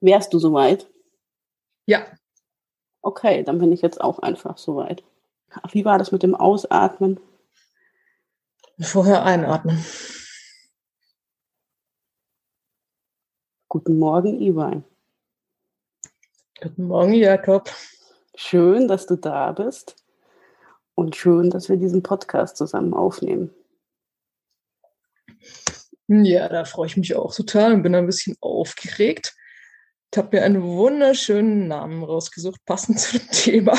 Wärst du soweit? Ja. Okay, dann bin ich jetzt auch einfach soweit. Wie war das mit dem Ausatmen? Vorher einatmen. Guten Morgen, Iwan. Guten Morgen, Jakob. Schön, dass du da bist und schön, dass wir diesen Podcast zusammen aufnehmen. Ja, da freue ich mich auch total und bin ein bisschen aufgeregt. Ich habe mir einen wunderschönen Namen rausgesucht, passend zu dem Thema.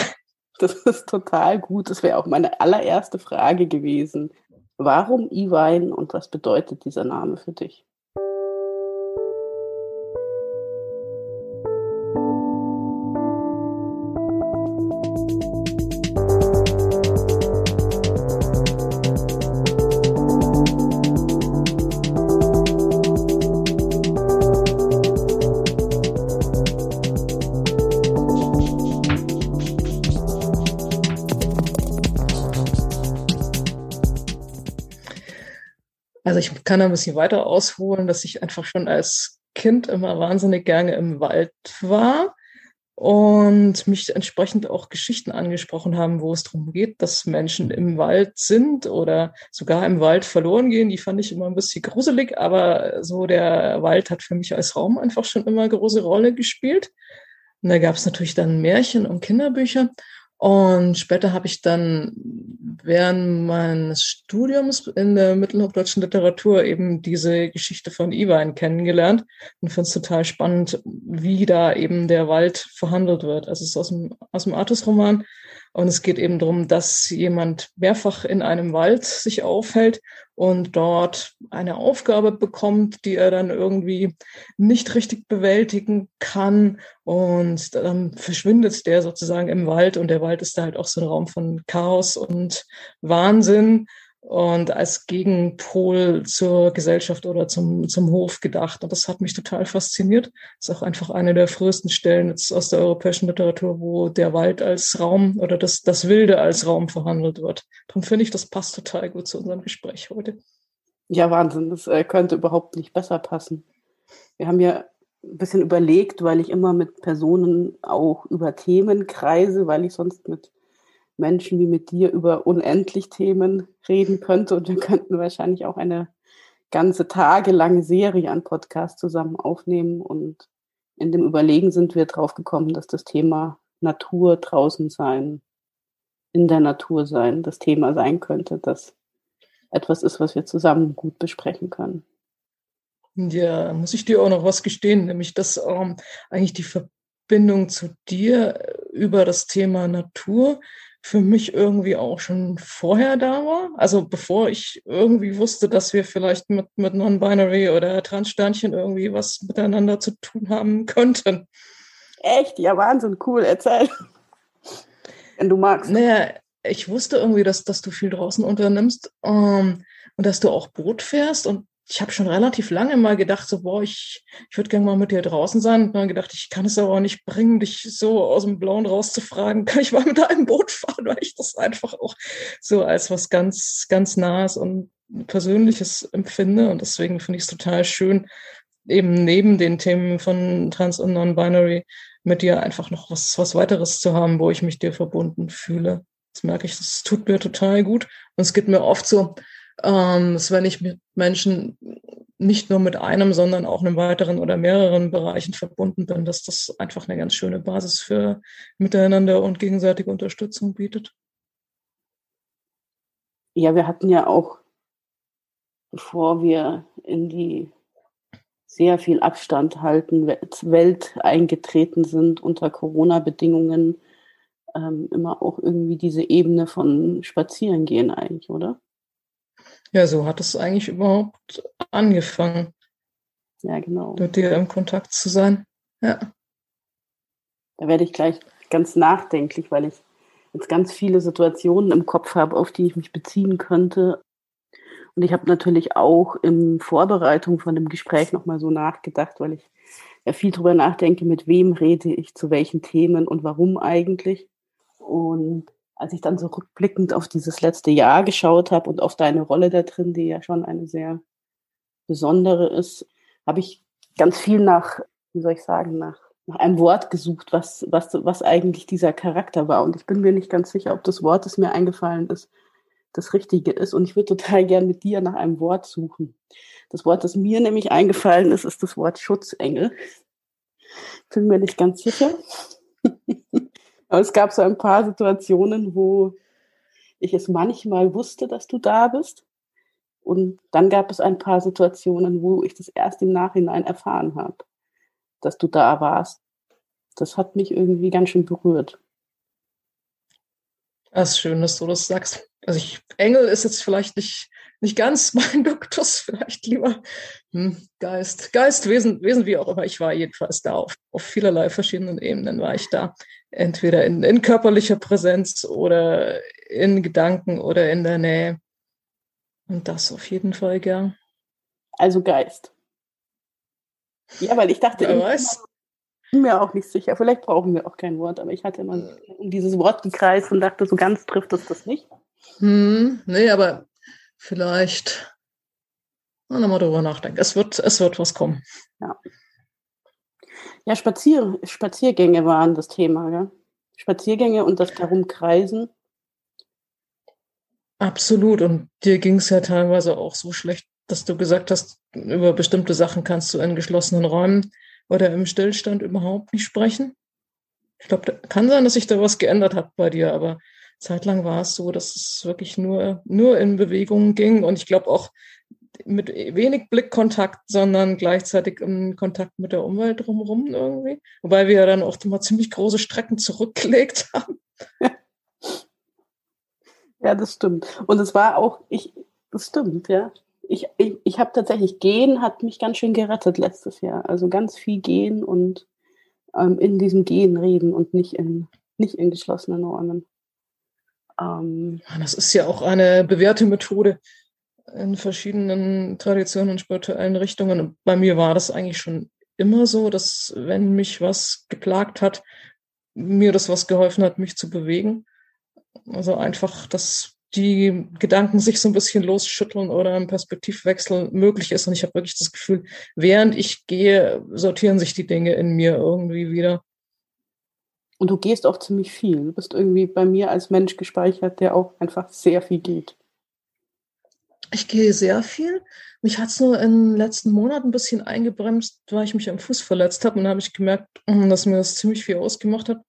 Das ist total gut. Das wäre auch meine allererste Frage gewesen. Warum E-Wein und was bedeutet dieser Name für dich? Also ich kann ein bisschen weiter ausholen, dass ich einfach schon als Kind immer wahnsinnig gerne im Wald war und mich entsprechend auch Geschichten angesprochen haben, wo es darum geht, dass Menschen im Wald sind oder sogar im Wald verloren gehen. Die fand ich immer ein bisschen gruselig, aber so der Wald hat für mich als Raum einfach schon immer eine große Rolle gespielt. Und da gab es natürlich dann Märchen und Kinderbücher. Und später habe ich dann während meines Studiums in der mittelhochdeutschen Literatur eben diese Geschichte von Iwein kennengelernt und finde es total spannend, wie da eben der Wald verhandelt wird. Also es ist aus dem, aus dem Artus-Roman und es geht eben darum, dass jemand mehrfach in einem Wald sich aufhält und dort eine Aufgabe bekommt, die er dann irgendwie nicht richtig bewältigen kann. Und dann verschwindet der sozusagen im Wald und der Wald ist da halt auch so ein Raum von Chaos und Wahnsinn und als Gegenpol zur Gesellschaft oder zum, zum Hof gedacht. Und das hat mich total fasziniert. Das ist auch einfach eine der frühesten Stellen jetzt aus der europäischen Literatur, wo der Wald als Raum oder das, das Wilde als Raum verhandelt wird. Darum finde ich, das passt total gut zu unserem Gespräch heute. Ja, Wahnsinn. Das äh, könnte überhaupt nicht besser passen. Wir haben ja ein bisschen überlegt, weil ich immer mit Personen auch über Themen kreise, weil ich sonst mit Menschen wie mit dir über unendlich Themen reden könnte. Und wir könnten wahrscheinlich auch eine ganze tagelange Serie an Podcasts zusammen aufnehmen. Und in dem Überlegen sind wir drauf gekommen, dass das Thema Natur draußen sein, in der Natur sein, das Thema sein könnte, das etwas ist, was wir zusammen gut besprechen können. Ja, muss ich dir auch noch was gestehen, nämlich dass ähm, eigentlich die Verbindung zu dir über das Thema Natur für mich irgendwie auch schon vorher da war. Also bevor ich irgendwie wusste, dass wir vielleicht mit, mit Non-Binary oder Transsternchen irgendwie was miteinander zu tun haben könnten. Echt? Ja, Wahnsinn, cool, erzähl. Wenn du magst. Naja, ich wusste irgendwie, dass, dass du viel draußen unternimmst ähm, und dass du auch Boot fährst und ich habe schon relativ lange mal gedacht, so, boah, ich, ich würde gerne mal mit dir draußen sein. Und dann gedacht, ich kann es aber auch nicht bringen, dich so aus dem Blauen rauszufragen, kann ich mal mit einem Boot fahren, weil ich das einfach auch so als was ganz, ganz Nahes und Persönliches empfinde. Und deswegen finde ich es total schön, eben neben den Themen von Trans und Non-Binary mit dir einfach noch was, was weiteres zu haben, wo ich mich dir verbunden fühle. Das merke ich, das tut mir total gut. Und es geht mir oft so, ähm, dass wenn ich mit Menschen nicht nur mit einem, sondern auch einem weiteren oder mehreren Bereichen verbunden bin, dass das einfach eine ganz schöne Basis für Miteinander und gegenseitige Unterstützung bietet. Ja, wir hatten ja auch, bevor wir in die sehr viel Abstand halten Welt eingetreten sind unter Corona-Bedingungen, ähm, immer auch irgendwie diese Ebene von Spazierengehen eigentlich, oder? Ja, so hat es eigentlich überhaupt angefangen. Ja, genau. Mit dir im Kontakt zu sein. Ja. Da werde ich gleich ganz nachdenklich, weil ich jetzt ganz viele Situationen im Kopf habe, auf die ich mich beziehen könnte. Und ich habe natürlich auch in Vorbereitung von dem Gespräch nochmal so nachgedacht, weil ich ja viel drüber nachdenke, mit wem rede ich, zu welchen Themen und warum eigentlich. Und als ich dann so rückblickend auf dieses letzte Jahr geschaut habe und auf deine Rolle da drin, die ja schon eine sehr besondere ist, habe ich ganz viel nach wie soll ich sagen, nach, nach einem Wort gesucht, was, was, was eigentlich dieser Charakter war. Und ich bin mir nicht ganz sicher, ob das Wort, das mir eingefallen ist, das Richtige ist. Und ich würde total gern mit dir nach einem Wort suchen. Das Wort, das mir nämlich eingefallen ist, ist das Wort Schutzengel. Bin mir nicht ganz sicher. Aber es gab so ein paar Situationen, wo ich es manchmal wusste, dass du da bist. Und dann gab es ein paar Situationen, wo ich das erst im Nachhinein erfahren habe, dass du da warst. Das hat mich irgendwie ganz schön berührt. Das ist schön, dass du das sagst. Also ich, Engel ist jetzt vielleicht nicht, nicht ganz mein Duktus, vielleicht lieber hm, Geist. Geist, Wesen, Wesen, wie auch immer. Ich war jedenfalls da auf, auf vielerlei verschiedenen Ebenen war ich da. Entweder in, in körperlicher Präsenz oder in Gedanken oder in der Nähe. Und das auf jeden Fall gern. Also Geist. Ja, weil ich dachte, weiß. bin mir auch nicht sicher. Vielleicht brauchen wir auch kein Wort, aber ich hatte immer um dieses Wort gekreist und dachte, so ganz trifft es das nicht. Hm, nee, aber vielleicht mal nochmal drüber nachdenken. Es wird, es wird was kommen. Ja. Ja, Spazier, Spaziergänge waren das Thema, ja. Spaziergänge und das darum kreisen. Absolut. Und dir ging es ja teilweise auch so schlecht, dass du gesagt hast, über bestimmte Sachen kannst du in geschlossenen Räumen oder im Stillstand überhaupt nicht sprechen. Ich glaube, kann sein, dass sich da was geändert hat bei dir, aber zeitlang war es so, dass es wirklich nur, nur in Bewegung ging. Und ich glaube auch mit wenig Blickkontakt, sondern gleichzeitig im Kontakt mit der Umwelt drumherum irgendwie. Wobei wir ja dann auch immer ziemlich große Strecken zurückgelegt haben. Ja, das stimmt. Und es war auch, ich, das stimmt, ja. Ich, ich, ich habe tatsächlich Gehen hat mich ganz schön gerettet letztes Jahr. Also ganz viel Gehen und ähm, in diesem Gehen reden und nicht in, nicht in geschlossenen Räumen. Ähm, das ist ja auch eine bewährte Methode in verschiedenen Traditionen und spirituellen Richtungen. Und bei mir war das eigentlich schon immer so, dass wenn mich was geplagt hat, mir das was geholfen hat, mich zu bewegen. Also einfach, dass die Gedanken sich so ein bisschen losschütteln oder ein Perspektivwechsel möglich ist. Und ich habe wirklich das Gefühl, während ich gehe, sortieren sich die Dinge in mir irgendwie wieder. Und du gehst auch ziemlich viel. Du bist irgendwie bei mir als Mensch gespeichert, der auch einfach sehr viel geht. Ich gehe sehr viel. Mich hat es nur in den letzten Monaten ein bisschen eingebremst, weil ich mich am Fuß verletzt habe. Und da habe ich gemerkt, dass mir das ziemlich viel ausgemacht hat.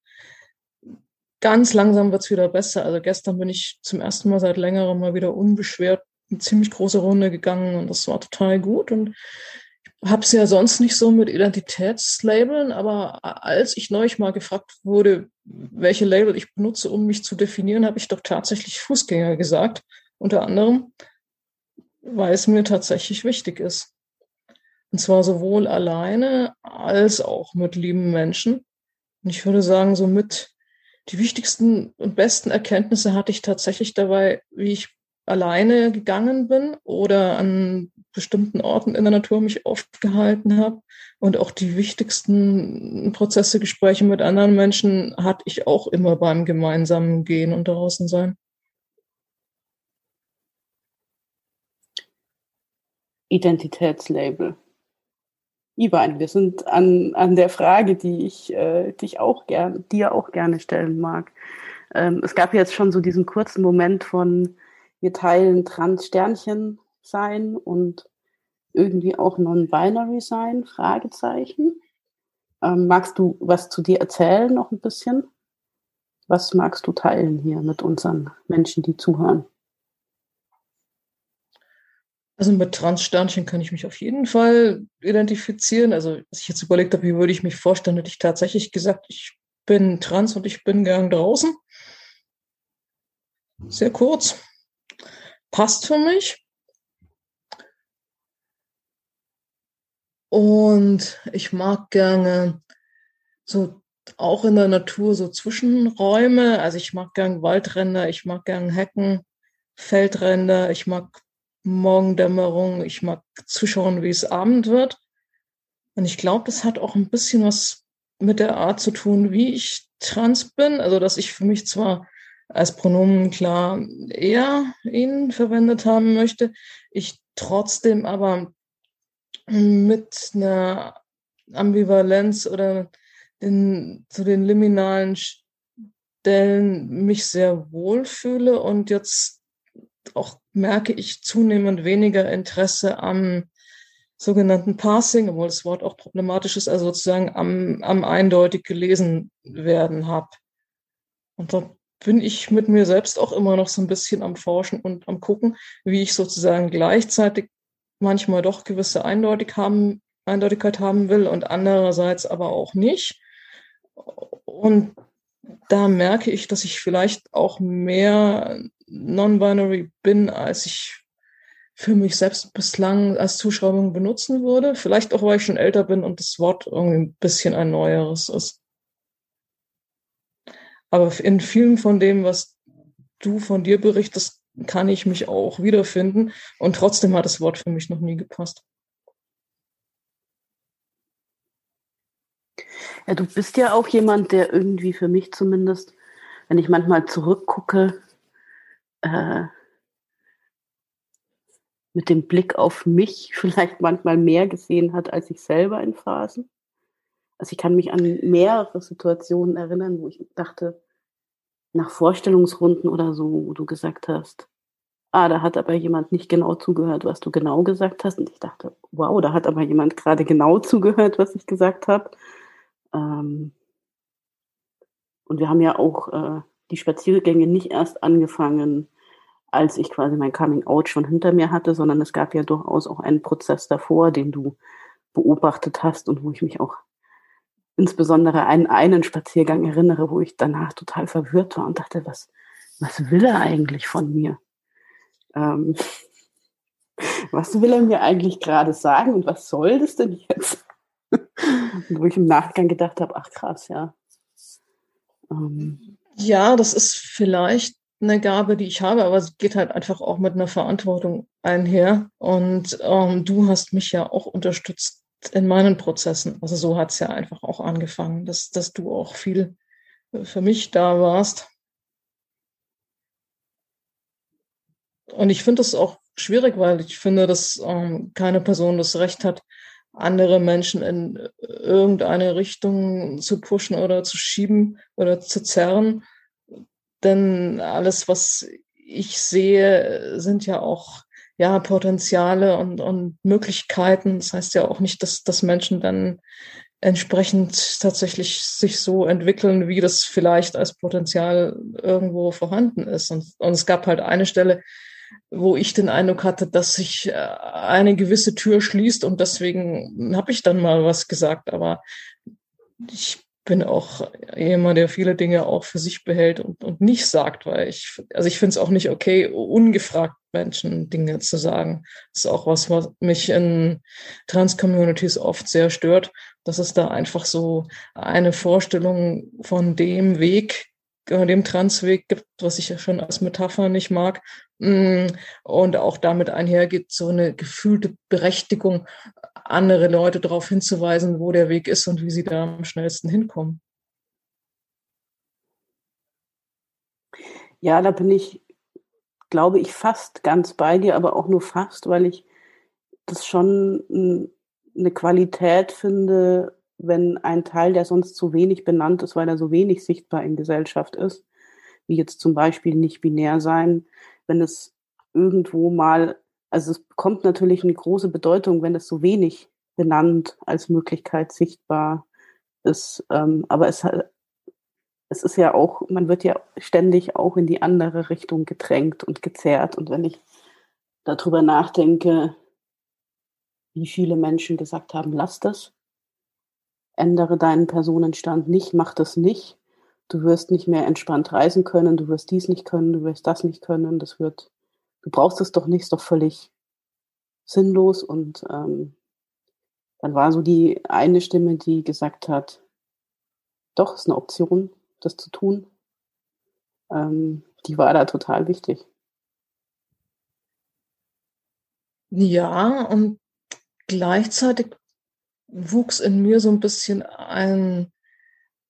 Ganz langsam wird es wieder besser. Also gestern bin ich zum ersten Mal seit längerem mal wieder unbeschwert eine ziemlich große Runde gegangen und das war total gut. Und ich habe es ja sonst nicht so mit Identitätslabeln, aber als ich neulich mal gefragt wurde, welche Label ich benutze, um mich zu definieren, habe ich doch tatsächlich Fußgänger gesagt, unter anderem, weil es mir tatsächlich wichtig ist. Und zwar sowohl alleine als auch mit lieben Menschen. Und ich würde sagen, so mit die wichtigsten und besten Erkenntnisse hatte ich tatsächlich dabei, wie ich alleine gegangen bin oder an bestimmten Orten in der Natur mich aufgehalten habe. Und auch die wichtigsten Prozesse, Gespräche mit anderen Menschen hatte ich auch immer beim gemeinsamen Gehen und draußen sein. Identitätslabel. Ivan, wir sind an, an der Frage, die ich äh, dich auch gern, dir auch gerne stellen mag. Ähm, es gab jetzt schon so diesen kurzen Moment von wir teilen Trans-Sternchen sein und irgendwie auch non-binary sein, Fragezeichen. Ähm, magst du was zu dir erzählen noch ein bisschen? Was magst du teilen hier mit unseren Menschen, die zuhören? Also mit Transsternchen kann ich mich auf jeden Fall identifizieren. Also, was ich jetzt überlegt habe, wie würde ich mich vorstellen, hätte ich tatsächlich gesagt, ich bin trans und ich bin gern draußen. Sehr kurz. Passt für mich. Und ich mag gerne so auch in der Natur so Zwischenräume. Also ich mag gern Waldränder, ich mag gern Hecken, Feldränder, ich mag Morgendämmerung. Ich mag zuschauen, wie es Abend wird. Und ich glaube, das hat auch ein bisschen was mit der Art zu tun, wie ich trans bin. Also, dass ich für mich zwar als Pronomen klar eher ihn verwendet haben möchte, ich trotzdem aber mit einer Ambivalenz oder in, zu den liminalen Stellen mich sehr wohl fühle und jetzt auch merke ich zunehmend weniger Interesse am sogenannten Passing, obwohl das Wort auch problematisch ist, also sozusagen am, am eindeutig gelesen werden habe. Und da bin ich mit mir selbst auch immer noch so ein bisschen am Forschen und am Gucken, wie ich sozusagen gleichzeitig manchmal doch gewisse Eindeutig haben, Eindeutigkeit haben will und andererseits aber auch nicht. Und da merke ich, dass ich vielleicht auch mehr non-binary bin, als ich für mich selbst bislang als Zuschreibung benutzen würde. Vielleicht auch, weil ich schon älter bin und das Wort irgendwie ein bisschen ein neueres ist. Aber in vielen von dem, was du von dir berichtest, kann ich mich auch wiederfinden. Und trotzdem hat das Wort für mich noch nie gepasst. Ja, du bist ja auch jemand, der irgendwie für mich zumindest, wenn ich manchmal zurückgucke, äh, mit dem Blick auf mich vielleicht manchmal mehr gesehen hat als ich selber in Phasen. Also ich kann mich an mehrere Situationen erinnern, wo ich dachte, nach Vorstellungsrunden oder so, wo du gesagt hast, ah, da hat aber jemand nicht genau zugehört, was du genau gesagt hast. Und ich dachte, wow, da hat aber jemand gerade genau zugehört, was ich gesagt habe. Ähm und wir haben ja auch äh, die Spaziergänge nicht erst angefangen, als ich quasi mein Coming Out schon hinter mir hatte, sondern es gab ja durchaus auch einen Prozess davor, den du beobachtet hast und wo ich mich auch insbesondere an einen Spaziergang erinnere, wo ich danach total verwirrt war und dachte, was, was will er eigentlich von mir? Ähm, was will er mir eigentlich gerade sagen und was soll das denn jetzt? wo ich im Nachgang gedacht habe, ach krass, ja. Ähm, ja, das ist vielleicht eine Gabe, die ich habe, aber es geht halt einfach auch mit einer Verantwortung einher. Und ähm, du hast mich ja auch unterstützt in meinen Prozessen. Also so hat es ja einfach auch angefangen, dass, dass du auch viel für mich da warst. Und ich finde das auch schwierig, weil ich finde, dass ähm, keine Person das Recht hat, andere Menschen in irgendeine Richtung zu pushen oder zu schieben oder zu zerren denn alles, was ich sehe, sind ja auch ja Potenziale und, und Möglichkeiten. Das heißt ja auch nicht, dass, dass Menschen dann entsprechend tatsächlich sich so entwickeln, wie das vielleicht als Potenzial irgendwo vorhanden ist. Und, und es gab halt eine Stelle, wo ich den Eindruck hatte, dass sich äh, eine gewisse Tür schließt und deswegen habe ich dann mal was gesagt. Aber ich bin auch jemand, der viele Dinge auch für sich behält und, und nicht sagt, weil ich, also ich finde es auch nicht okay, ungefragt Menschen Dinge zu sagen. Das ist auch was, was mich in Trans-Communities oft sehr stört, dass es da einfach so eine Vorstellung von dem Weg, dem Transweg gibt, was ich ja schon als Metapher nicht mag. Mm, und auch damit einhergeht so eine gefühlte Berechtigung, andere Leute darauf hinzuweisen, wo der Weg ist und wie sie da am schnellsten hinkommen. Ja, da bin ich, glaube ich, fast ganz bei dir, aber auch nur fast, weil ich das schon eine Qualität finde, wenn ein Teil, der sonst zu wenig benannt ist, weil er so wenig sichtbar in Gesellschaft ist, wie jetzt zum Beispiel nicht binär sein, wenn es irgendwo mal also es bekommt natürlich eine große Bedeutung, wenn es so wenig benannt als Möglichkeit sichtbar ist. Ähm, aber es, es ist ja auch, man wird ja ständig auch in die andere Richtung gedrängt und gezerrt. Und wenn ich darüber nachdenke, wie viele Menschen gesagt haben, lass das, ändere deinen Personenstand nicht, mach das nicht. Du wirst nicht mehr entspannt reisen können, du wirst dies nicht können, du wirst das nicht können, das wird du brauchst es doch nicht, ist doch völlig sinnlos. Und ähm, dann war so die eine Stimme, die gesagt hat, doch, ist eine Option, das zu tun. Ähm, die war da total wichtig. Ja, und gleichzeitig wuchs in mir so ein bisschen ein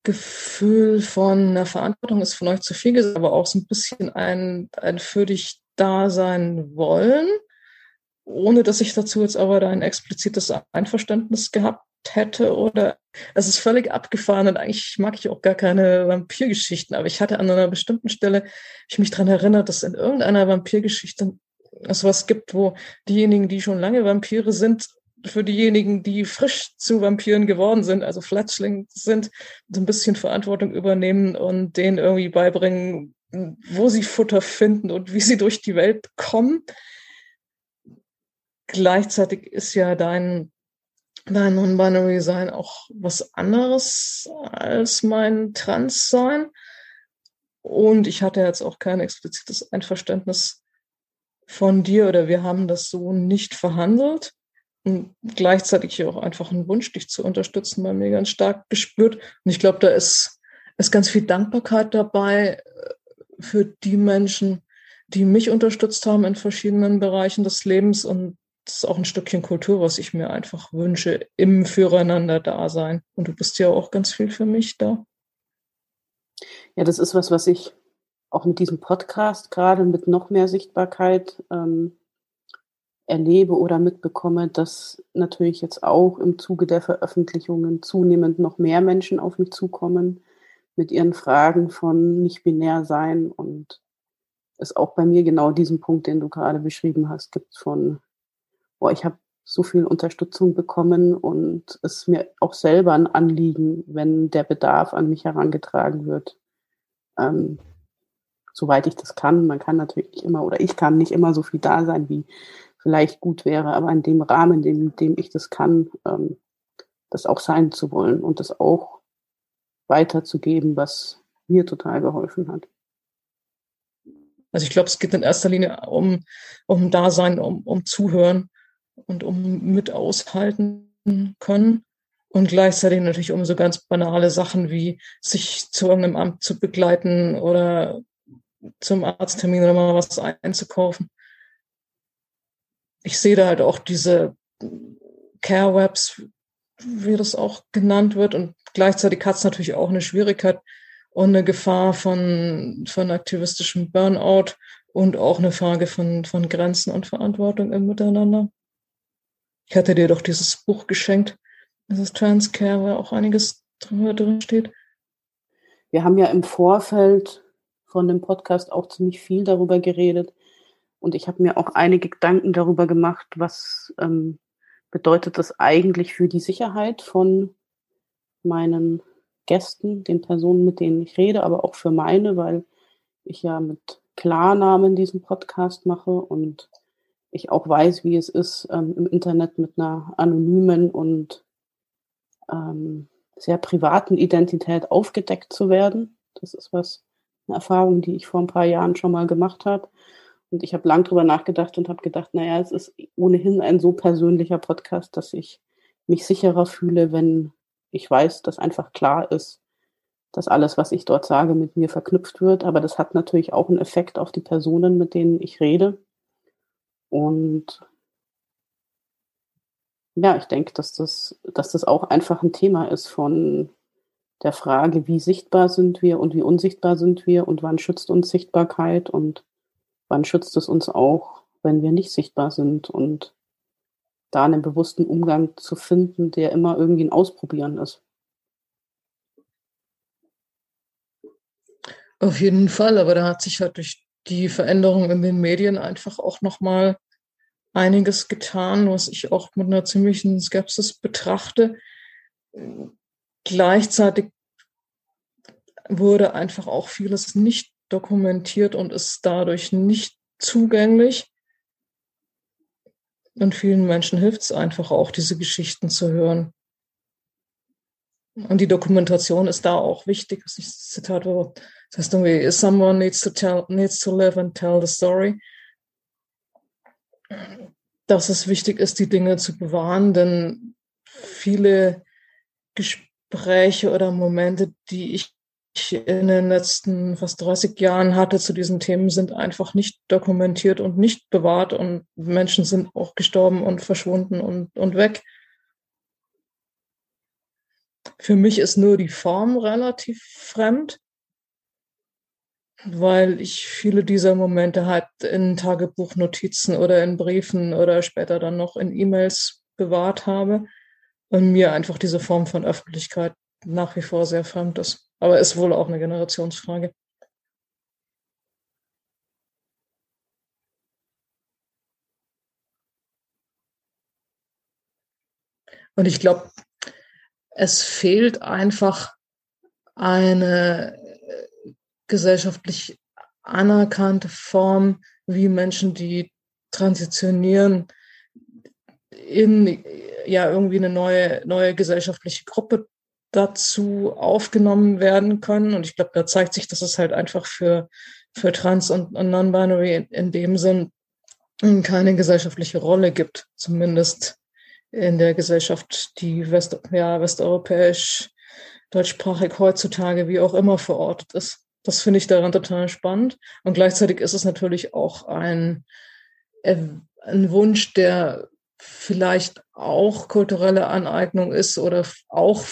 Gefühl von einer Verantwortung ist von euch zu viel gesagt, aber auch so ein bisschen ein, ein für dich da sein wollen, ohne dass ich dazu jetzt aber ein explizites Einverständnis gehabt hätte oder es ist völlig abgefahren und eigentlich mag ich auch gar keine Vampirgeschichten, aber ich hatte an einer bestimmten Stelle ich mich daran erinnert, dass in irgendeiner Vampirgeschichte es was gibt, wo diejenigen, die schon lange Vampire sind, für diejenigen, die frisch zu Vampiren geworden sind, also Fletchling sind, so ein bisschen Verantwortung übernehmen und denen irgendwie beibringen, wo sie Futter finden und wie sie durch die Welt kommen. Gleichzeitig ist ja dein, dein Non-Binary-Sein auch was anderes als mein Trans-Sein. Und ich hatte jetzt auch kein explizites Einverständnis von dir oder wir haben das so nicht verhandelt. Gleichzeitig auch einfach einen Wunsch, dich zu unterstützen, bei mir ganz stark gespürt. Und ich glaube, da ist, ist ganz viel Dankbarkeit dabei äh, für die Menschen, die mich unterstützt haben in verschiedenen Bereichen des Lebens. Und das ist auch ein Stückchen Kultur, was ich mir einfach wünsche, im Füreinander-Dasein. Und du bist ja auch ganz viel für mich da. Ja, das ist was, was ich auch mit diesem Podcast gerade mit noch mehr Sichtbarkeit ähm, erlebe oder mitbekomme, dass natürlich jetzt auch im Zuge der Veröffentlichungen zunehmend noch mehr Menschen auf mich zukommen mit ihren Fragen von nicht binär sein und es auch bei mir genau diesen Punkt, den du gerade beschrieben hast, gibt von, boah, ich habe so viel Unterstützung bekommen und es mir auch selber ein Anliegen, wenn der Bedarf an mich herangetragen wird, ähm, soweit ich das kann. Man kann natürlich nicht immer oder ich kann nicht immer so viel da sein, wie vielleicht gut wäre, aber in dem Rahmen, in dem ich das kann, ähm, das auch sein zu wollen und das auch weiterzugeben, was mir total geholfen hat. Also ich glaube, es geht in erster Linie um, um Dasein, um, um Zuhören und um mit aushalten können. Und gleichzeitig natürlich um so ganz banale Sachen wie sich zu irgendeinem Amt zu begleiten oder zum Arzttermin oder mal was einzukaufen. Ich sehe da halt auch diese Care Webs, wie das auch genannt wird. Und gleichzeitig hat es natürlich auch eine Schwierigkeit und eine Gefahr von, von aktivistischem Burnout und auch eine Frage von, von Grenzen und Verantwortung im Miteinander. Ich hatte dir doch dieses Buch geschenkt, dieses Transcare, wo auch einiges drin steht. Wir haben ja im Vorfeld von dem Podcast auch ziemlich viel darüber geredet. Und ich habe mir auch einige Gedanken darüber gemacht, was ähm, bedeutet das eigentlich für die Sicherheit von meinen Gästen, den Personen, mit denen ich rede, aber auch für meine, weil ich ja mit Klarnamen diesen Podcast mache und ich auch weiß, wie es ist, ähm, im Internet mit einer anonymen und ähm, sehr privaten Identität aufgedeckt zu werden. Das ist was, eine Erfahrung, die ich vor ein paar Jahren schon mal gemacht habe. Und ich habe lang drüber nachgedacht und habe gedacht, naja, es ist ohnehin ein so persönlicher Podcast, dass ich mich sicherer fühle, wenn ich weiß, dass einfach klar ist, dass alles, was ich dort sage, mit mir verknüpft wird. Aber das hat natürlich auch einen Effekt auf die Personen, mit denen ich rede. Und ja, ich denke, dass das, dass das auch einfach ein Thema ist von der Frage, wie sichtbar sind wir und wie unsichtbar sind wir und wann schützt uns Sichtbarkeit und wann schützt es uns auch, wenn wir nicht sichtbar sind und da einen bewussten Umgang zu finden, der immer irgendwie ein Ausprobieren ist. Auf jeden Fall, aber da hat sich halt durch die Veränderung in den Medien einfach auch nochmal einiges getan, was ich auch mit einer ziemlichen Skepsis betrachte. Gleichzeitig wurde einfach auch vieles nicht dokumentiert und ist dadurch nicht zugänglich. Und vielen Menschen hilft es einfach auch, diese Geschichten zu hören. Und die Dokumentation ist da auch wichtig. Das ist das Zitat, wo das heißt irgendwie, someone needs to tell, needs to live and tell the story. Dass es wichtig ist, die Dinge zu bewahren, denn viele Gespräche oder Momente, die ich in den letzten fast 30 Jahren hatte zu diesen Themen, sind einfach nicht dokumentiert und nicht bewahrt und Menschen sind auch gestorben und verschwunden und, und weg. Für mich ist nur die Form relativ fremd, weil ich viele dieser Momente halt in Tagebuchnotizen oder in Briefen oder später dann noch in E-Mails bewahrt habe. und mir einfach diese Form von Öffentlichkeit nach wie vor sehr fremd ist. Aber ist wohl auch eine Generationsfrage. Und ich glaube, es fehlt einfach eine äh, gesellschaftlich anerkannte Form, wie Menschen, die transitionieren, in ja irgendwie eine neue, neue gesellschaftliche Gruppe dazu aufgenommen werden können. Und ich glaube, da zeigt sich, dass es halt einfach für, für Trans und, und Non-Binary in, in dem Sinn keine gesellschaftliche Rolle gibt, zumindest in der Gesellschaft, die West, ja, westeuropäisch, deutschsprachig heutzutage, wie auch immer verortet ist. Das finde ich daran total spannend. Und gleichzeitig ist es natürlich auch ein, ein Wunsch, der vielleicht auch kulturelle Aneignung ist oder auch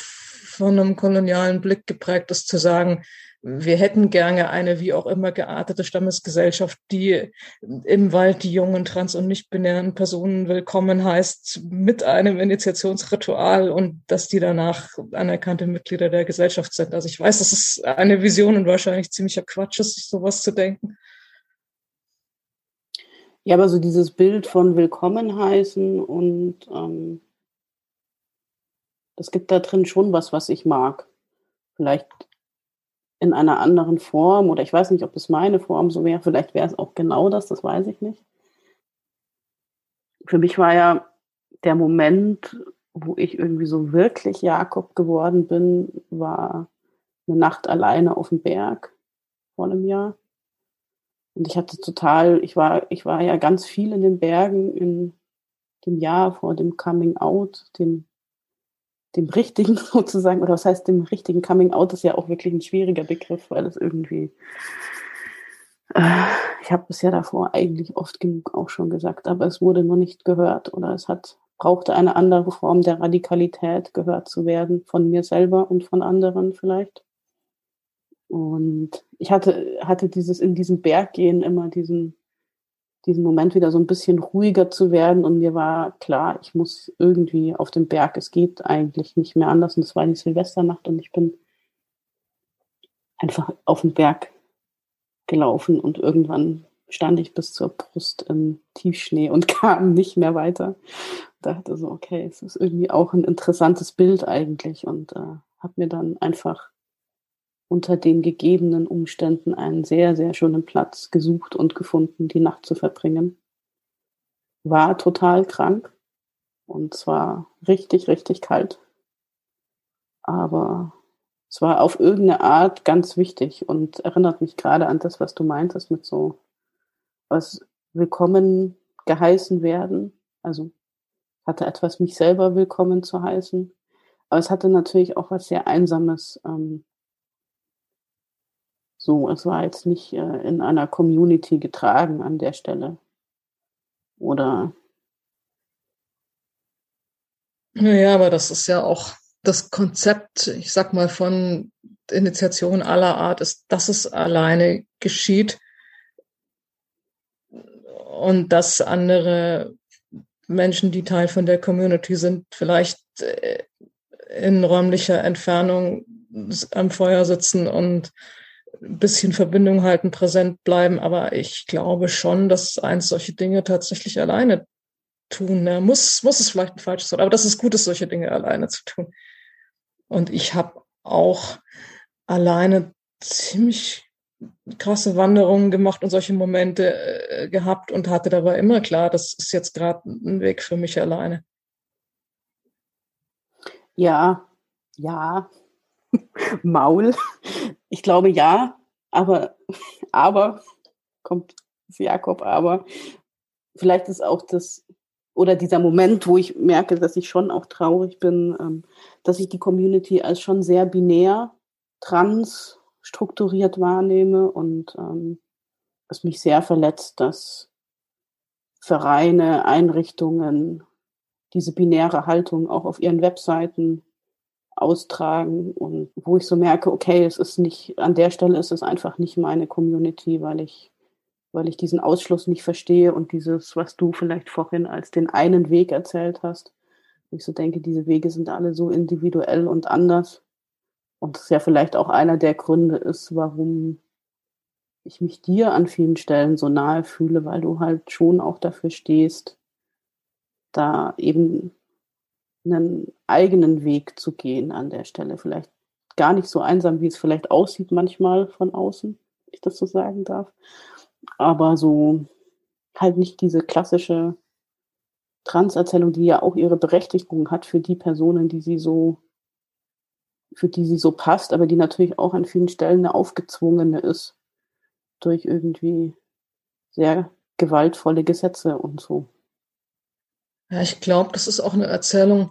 von einem kolonialen Blick geprägt ist, zu sagen, wir hätten gerne eine wie auch immer geartete Stammesgesellschaft, die im Wald die jungen trans- und nicht-binären Personen willkommen heißt, mit einem Initiationsritual und dass die danach anerkannte Mitglieder der Gesellschaft sind. Also ich weiß, das ist eine Vision und wahrscheinlich ziemlicher Quatsch ist, sich sowas zu denken. Ja, aber so dieses Bild von Willkommen heißen und ähm, es gibt da drin schon was, was ich mag. Vielleicht in einer anderen Form oder ich weiß nicht, ob es meine Form so wäre. Vielleicht wäre es auch genau das, das weiß ich nicht. Für mich war ja der Moment, wo ich irgendwie so wirklich Jakob geworden bin, war eine Nacht alleine auf dem Berg vor einem Jahr. Und ich hatte total, ich war, ich war ja ganz viel in den Bergen in dem Jahr vor dem Coming Out, dem, dem richtigen sozusagen, oder was heißt dem richtigen Coming Out ist ja auch wirklich ein schwieriger Begriff, weil es irgendwie, äh, ich habe es ja davor eigentlich oft genug auch schon gesagt, aber es wurde nur nicht gehört oder es hat, brauchte eine andere Form der Radikalität, gehört zu werden von mir selber und von anderen vielleicht. Und ich hatte, hatte dieses in diesem Berggehen immer diesen, diesen Moment wieder so ein bisschen ruhiger zu werden. Und mir war klar, ich muss irgendwie auf den Berg. Es geht eigentlich nicht mehr anders. Und es war die Silvesternacht und ich bin einfach auf den Berg gelaufen und irgendwann stand ich bis zur Brust im Tiefschnee und kam nicht mehr weiter. Dachte so, okay, es ist irgendwie auch ein interessantes Bild eigentlich und äh, habe mir dann einfach unter den gegebenen Umständen einen sehr, sehr schönen Platz gesucht und gefunden, die Nacht zu verbringen. War total krank und zwar richtig, richtig kalt. Aber es war auf irgendeine Art ganz wichtig und erinnert mich gerade an das, was du meintest mit so was willkommen geheißen werden. Also hatte etwas, mich selber willkommen zu heißen. Aber es hatte natürlich auch was sehr Einsames, ähm, so, es war jetzt nicht äh, in einer Community getragen an der Stelle. Oder? Naja, aber das ist ja auch das Konzept, ich sag mal, von Initiation aller Art ist, dass es alleine geschieht und dass andere Menschen, die Teil von der Community sind, vielleicht äh, in räumlicher Entfernung am Feuer sitzen und ein bisschen Verbindung halten, präsent bleiben. Aber ich glaube schon, dass eins solche Dinge tatsächlich alleine tun. Ja, muss, muss es vielleicht ein falsches Wort, aber das ist gut, ist, solche Dinge alleine zu tun. Und ich habe auch alleine ziemlich krasse Wanderungen gemacht und solche Momente äh, gehabt und hatte dabei immer klar, das ist jetzt gerade ein Weg für mich alleine. Ja, ja, Maul. Ich glaube ja, aber, aber, kommt Jakob, aber vielleicht ist auch das, oder dieser Moment, wo ich merke, dass ich schon auch traurig bin, ähm, dass ich die Community als schon sehr binär, trans strukturiert wahrnehme und ähm, es mich sehr verletzt, dass Vereine, Einrichtungen diese binäre Haltung auch auf ihren Webseiten austragen und wo ich so merke, okay, es ist nicht, an der Stelle ist es einfach nicht meine Community, weil ich, weil ich diesen Ausschluss nicht verstehe und dieses, was du vielleicht vorhin als den einen Weg erzählt hast, Ich so denke, diese Wege sind alle so individuell und anders. Und das ist ja vielleicht auch einer der Gründe ist, warum ich mich dir an vielen Stellen so nahe fühle, weil du halt schon auch dafür stehst, da eben einen eigenen Weg zu gehen an der Stelle. Vielleicht gar nicht so einsam, wie es vielleicht aussieht manchmal von außen, wenn ich das so sagen darf. Aber so halt nicht diese klassische Transerzählung, die ja auch ihre Berechtigung hat für die Personen, die sie so, für die sie so passt, aber die natürlich auch an vielen Stellen eine aufgezwungene ist durch irgendwie sehr gewaltvolle Gesetze und so. Ja, ich glaube, das ist auch eine Erzählung,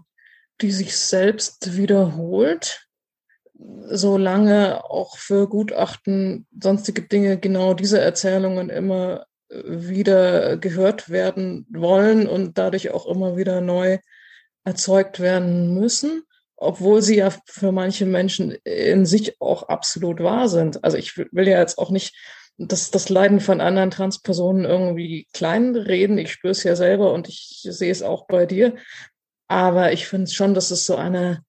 die sich selbst wiederholt, solange auch für Gutachten, sonstige Dinge genau diese Erzählungen immer wieder gehört werden wollen und dadurch auch immer wieder neu erzeugt werden müssen, obwohl sie ja für manche Menschen in sich auch absolut wahr sind. Also ich will ja jetzt auch nicht das, das Leiden von anderen Transpersonen irgendwie kleinreden. Ich spüre es ja selber und ich sehe es auch bei dir. Aber ich finde schon, dass es so eine,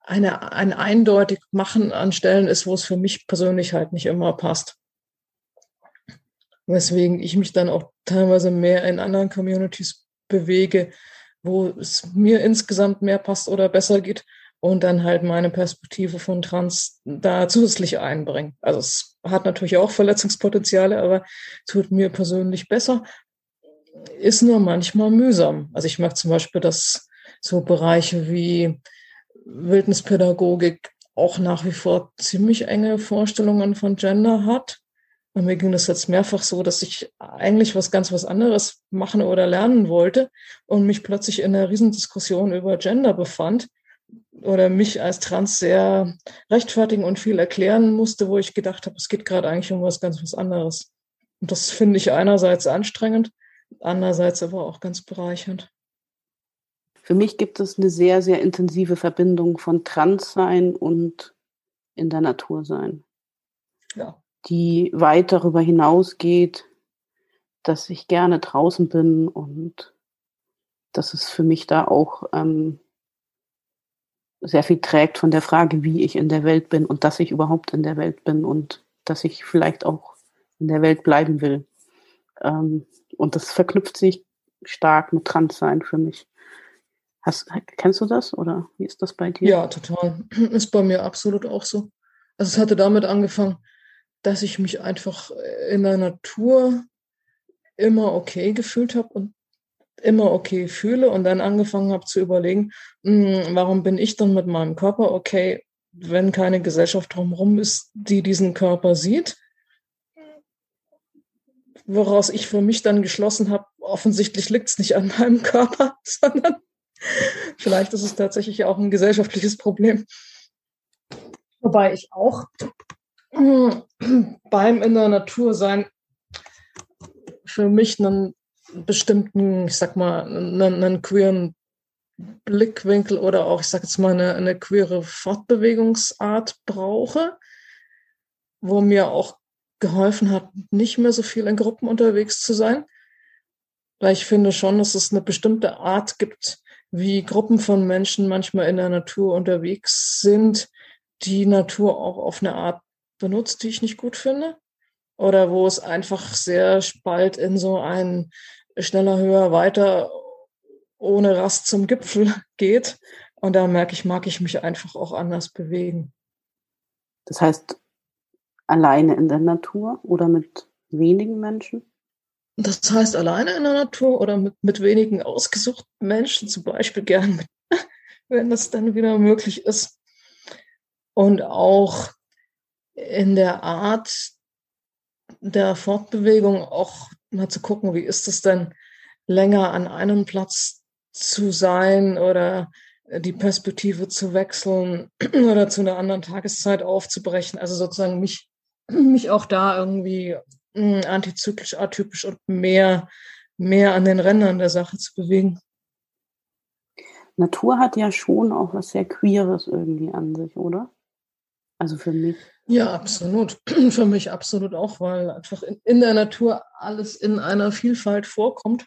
eine, ein eindeutig Machen an Stellen ist, wo es für mich persönlich halt nicht immer passt. Weswegen ich mich dann auch teilweise mehr in anderen Communities bewege, wo es mir insgesamt mehr passt oder besser geht und dann halt meine Perspektive von Trans da zusätzlich einbringen. Also es hat natürlich auch Verletzungspotenziale, aber tut mir persönlich besser. Ist nur manchmal mühsam. Also ich mag zum Beispiel, dass so Bereiche wie Wildnispädagogik auch nach wie vor ziemlich enge Vorstellungen von Gender hat. Und mir ging das jetzt mehrfach so, dass ich eigentlich was ganz was anderes machen oder lernen wollte und mich plötzlich in einer Riesendiskussion über Gender befand oder mich als Trans sehr rechtfertigen und viel erklären musste, wo ich gedacht habe, es geht gerade eigentlich um was ganz was anderes. Und das finde ich einerseits anstrengend, andererseits aber auch ganz bereichernd. Für mich gibt es eine sehr, sehr intensive Verbindung von Transsein und in der Natur sein. Ja. Die weit darüber hinausgeht, dass ich gerne draußen bin und dass es für mich da auch ähm, sehr viel trägt von der Frage, wie ich in der Welt bin und dass ich überhaupt in der Welt bin und dass ich vielleicht auch in der Welt bleiben will. Ähm, und das verknüpft sich stark mit Transsein für mich. Hast, kennst du das oder wie ist das bei dir? Ja, total. Ist bei mir absolut auch so. Also es hatte damit angefangen, dass ich mich einfach in der Natur immer okay gefühlt habe und immer okay fühle und dann angefangen habe zu überlegen, mh, hm, warum bin ich dann mit meinem Körper okay, wenn keine Gesellschaft drumherum ist, die diesen Körper sieht. Woraus ich für mich dann geschlossen habe, offensichtlich liegt es nicht an meinem Körper, sondern vielleicht ist es tatsächlich auch ein gesellschaftliches Problem. Wobei ich auch hm, beim in der Natur sein für mich einen bestimmten, ich sag mal, einen, einen queeren Blickwinkel oder auch, ich sag jetzt mal, eine, eine queere Fortbewegungsart brauche, wo mir auch geholfen hat, nicht mehr so viel in Gruppen unterwegs zu sein. Weil ich finde schon, dass es eine bestimmte Art gibt, wie Gruppen von Menschen manchmal in der Natur unterwegs sind, die Natur auch auf eine Art benutzt, die ich nicht gut finde. Oder wo es einfach sehr spalt in so ein schneller, höher, weiter, ohne Rast zum Gipfel geht. Und da merke ich, mag ich mich einfach auch anders bewegen. Das heißt, alleine in der Natur oder mit wenigen Menschen? Das heißt, alleine in der Natur oder mit, mit wenigen ausgesuchten Menschen, zum Beispiel gern, wenn das dann wieder möglich ist. Und auch in der Art der Fortbewegung auch mal zu gucken, wie ist es denn, länger an einem Platz zu sein oder die Perspektive zu wechseln oder zu einer anderen Tageszeit aufzubrechen. Also sozusagen mich, mich auch da irgendwie hm, antizyklisch, atypisch und mehr, mehr an den Rändern der Sache zu bewegen. Natur hat ja schon auch was sehr Queeres irgendwie an sich, oder? Also für mich. Ja, absolut. Für mich absolut auch, weil einfach in, in der Natur alles in einer Vielfalt vorkommt.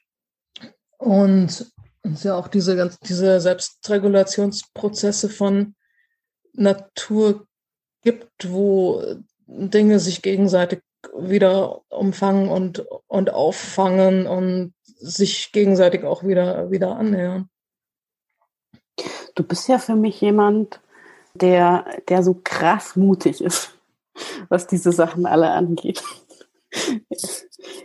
Und es ja auch diese, ganz, diese Selbstregulationsprozesse von Natur gibt, wo Dinge sich gegenseitig wieder umfangen und, und auffangen und sich gegenseitig auch wieder, wieder annähern. Du bist ja für mich jemand, der, der so krass mutig ist, was diese Sachen alle angeht.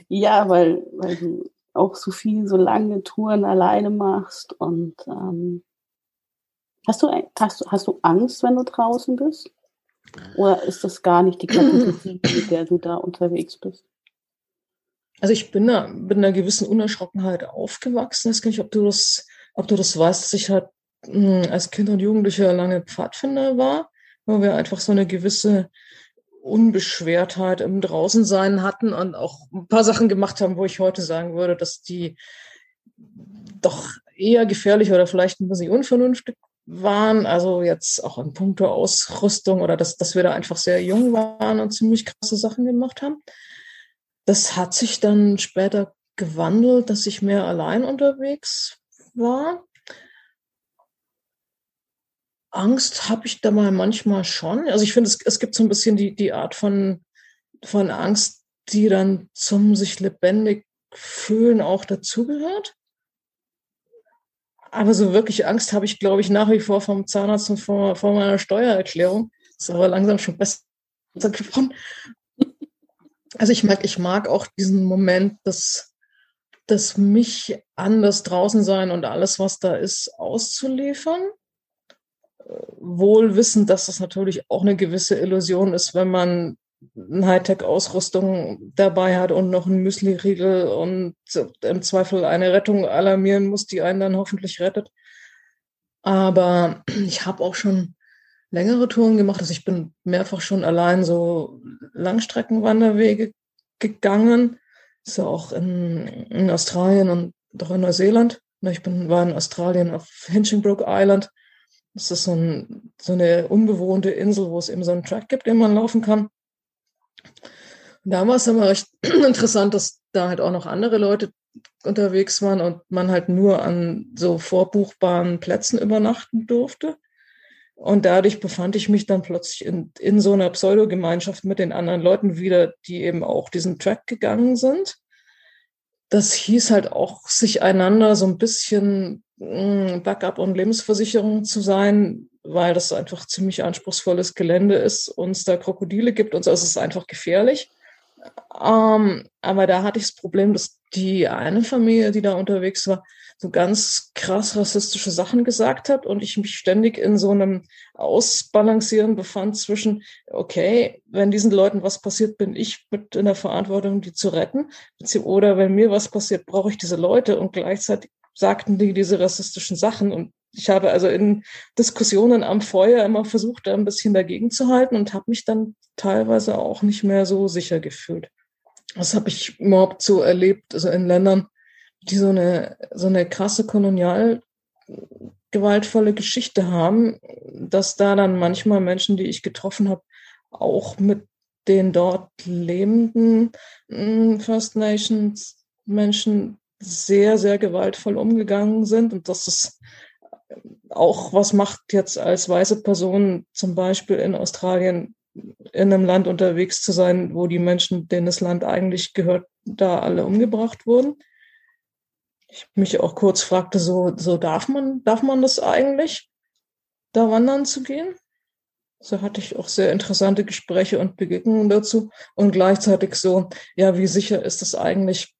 ja, weil, weil du auch so viel, so lange Touren alleine machst und ähm, hast du, hast, hast du Angst, wenn du draußen bist? Oder ist das gar nicht die Kategorie, mit der du da unterwegs bist? Also ich bin da mit einer gewissen Unerschrockenheit aufgewachsen. Ich weiß nicht, ob du das, ob du das weißt, dass ich halt als Kind und Jugendlicher lange Pfadfinder war, weil wir einfach so eine gewisse Unbeschwertheit im Draußensein hatten und auch ein paar Sachen gemacht haben, wo ich heute sagen würde, dass die doch eher gefährlich oder vielleicht ein bisschen unvernünftig waren. Also jetzt auch in puncto Ausrüstung oder dass, dass wir da einfach sehr jung waren und ziemlich krasse Sachen gemacht haben. Das hat sich dann später gewandelt, dass ich mehr allein unterwegs war. Angst habe ich da mal manchmal schon. Also ich finde, es, es gibt so ein bisschen die, die Art von, von Angst, die dann zum sich lebendig fühlen auch dazugehört. Aber so wirklich Angst habe ich, glaube ich, nach wie vor vom Zahnarzt und vor, vor meiner Steuererklärung. Das ist aber langsam schon besser geworden. Also ich mag, ich mag auch diesen Moment, dass, dass mich anders draußen sein und alles, was da ist, auszuliefern wohl wissend, dass das natürlich auch eine gewisse Illusion ist, wenn man eine Hightech-Ausrüstung dabei hat und noch einen Müsli-Riegel und im Zweifel eine Rettung alarmieren muss, die einen dann hoffentlich rettet. Aber ich habe auch schon längere Touren gemacht. Also ich bin mehrfach schon allein so Langstreckenwanderwege gegangen. Ja auch in, in Australien und auch in Neuseeland. Ich bin, war in Australien auf Hinchingbrook Island das ist so, ein, so eine unbewohnte Insel, wo es eben so einen Track gibt, den man laufen kann. Und da war es immer recht interessant, dass da halt auch noch andere Leute unterwegs waren und man halt nur an so vorbuchbaren Plätzen übernachten durfte. Und dadurch befand ich mich dann plötzlich in, in so einer Pseudogemeinschaft mit den anderen Leuten wieder, die eben auch diesen Track gegangen sind. Das hieß halt auch, sich einander so ein bisschen Backup und Lebensversicherung zu sein, weil das einfach ziemlich anspruchsvolles Gelände ist und es da Krokodile gibt und so. Also es ist einfach gefährlich. Ähm, aber da hatte ich das Problem, dass die eine Familie, die da unterwegs war, so ganz krass rassistische Sachen gesagt hat und ich mich ständig in so einem Ausbalancieren befand zwischen, okay, wenn diesen Leuten was passiert, bin ich mit in der Verantwortung, die zu retten, oder wenn mir was passiert, brauche ich diese Leute und gleichzeitig sagten die diese rassistischen Sachen. Und ich habe also in Diskussionen am Feuer immer versucht, da ein bisschen dagegen zu halten und habe mich dann teilweise auch nicht mehr so sicher gefühlt. Das habe ich überhaupt so erlebt, also in Ländern, die so eine, so eine krasse kolonial gewaltvolle Geschichte haben, dass da dann manchmal Menschen, die ich getroffen habe, auch mit den dort lebenden hm, First Nations Menschen sehr, sehr gewaltvoll umgegangen sind und dass es auch was macht jetzt als weiße Person zum Beispiel in Australien in einem Land unterwegs zu sein, wo die Menschen, denen das Land eigentlich gehört, da alle umgebracht wurden. Ich mich auch kurz fragte, so, so darf man, darf man das eigentlich, da wandern zu gehen? So hatte ich auch sehr interessante Gespräche und Begegnungen dazu und gleichzeitig so, ja, wie sicher ist das eigentlich,